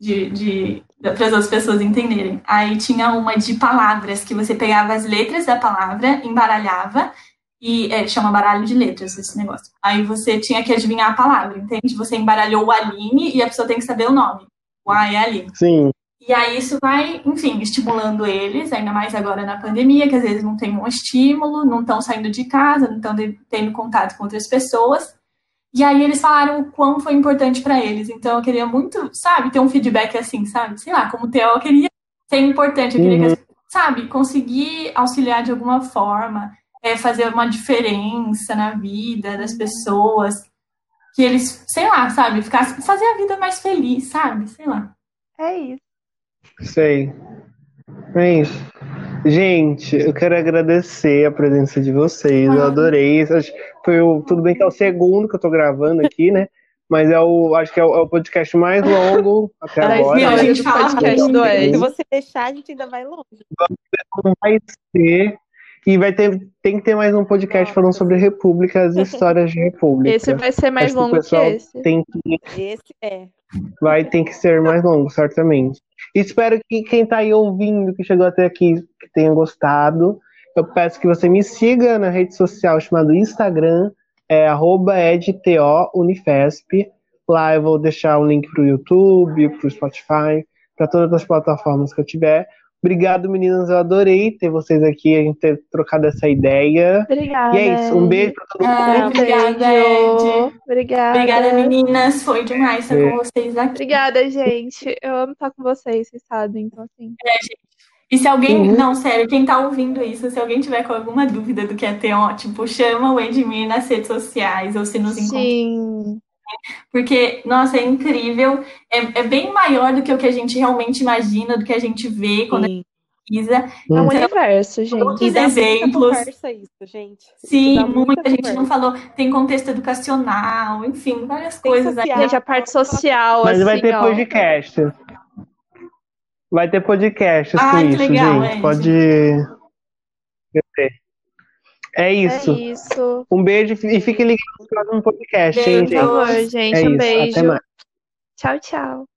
de, de para as outras pessoas entenderem. Aí tinha uma de palavras que você pegava as letras da palavra, embaralhava e é, chama baralho de letras esse negócio. Aí você tinha que adivinhar a palavra, entende? Você embaralhou o Aline e a pessoa tem que saber o nome. O A é Aline. Sim. E aí isso vai, enfim, estimulando eles, ainda mais agora na pandemia, que às vezes não tem um estímulo, não estão saindo de casa, não estão tendo contato com outras pessoas. E aí eles falaram o quão foi importante para eles. Então eu queria muito, sabe, ter um feedback assim, sabe? Sei lá, como TO, eu queria ser importante, eu queria, que, sabe, conseguir auxiliar de alguma forma, é, fazer uma diferença na vida das pessoas, que eles, sei lá, sabe, ficassem, fazer a vida mais feliz, sabe? Sei lá. É isso. Sei. É isso. Gente, eu quero agradecer a presença de vocês. Eu Ah. adorei. Acho que Foi o, tudo bem que é o segundo que eu tô gravando aqui, né? Mas é o, acho que é o, é o podcast mais longo até agora. Meu, a né? gente fala podcast muito. do Se você deixar, a gente ainda vai longe. Não vai ser. E vai ter, tem que ter mais um podcast falando sobre repúblicas e histórias de república. Esse vai ser mais Acho que o longo que pessoal esse. Tem que Esse é. Vai ter que ser mais longo, certamente. Espero que quem tá aí ouvindo, que chegou até aqui, que tenha gostado. Eu peço que você me siga na rede social chamada Instagram, é arroba edtounifesp. Lá eu vou deixar o link pro YouTube, pro Spotify, para todas as plataformas que eu tiver. Obrigado, meninas. Eu adorei ter vocês aqui, a gente ter trocado essa ideia. Obrigada. E é isso. Um beijo pra todo mundo. Ah, obrigada. Ed. Obrigada. Obrigada, meninas. Foi demais estar É. com vocês aqui. Obrigada, gente. Eu amo estar com vocês, vocês sabem. Então, assim. E se alguém, Uhum. não, sério, quem tá ouvindo isso, se alguém tiver com alguma dúvida do que é TO, tipo, chama o Edmir nas redes sociais ou se nos encontra. Sim. Porque, nossa, é incrível. É, é bem maior do que o que a gente realmente imagina, do que a gente vê quando a Sim. gente pesquisa. É um Uhum. universo, gente. Muitos E exemplos. conversa isso, gente. Sim, muita muita gente não conversa. falou. Tem contexto educacional, enfim, várias coisas aí. social. Gente, a parte social, Mas assim, vai ter ó. podcast. Vai ter podcasts Ai, com isso, legal, gente. Ed. Pode. É isso. É isso. Um beijo e fiquem ligados no próximo podcast, hein, Beijo. Por gente? favor, gente. É um isso. beijo. Até mais. Tchau, tchau.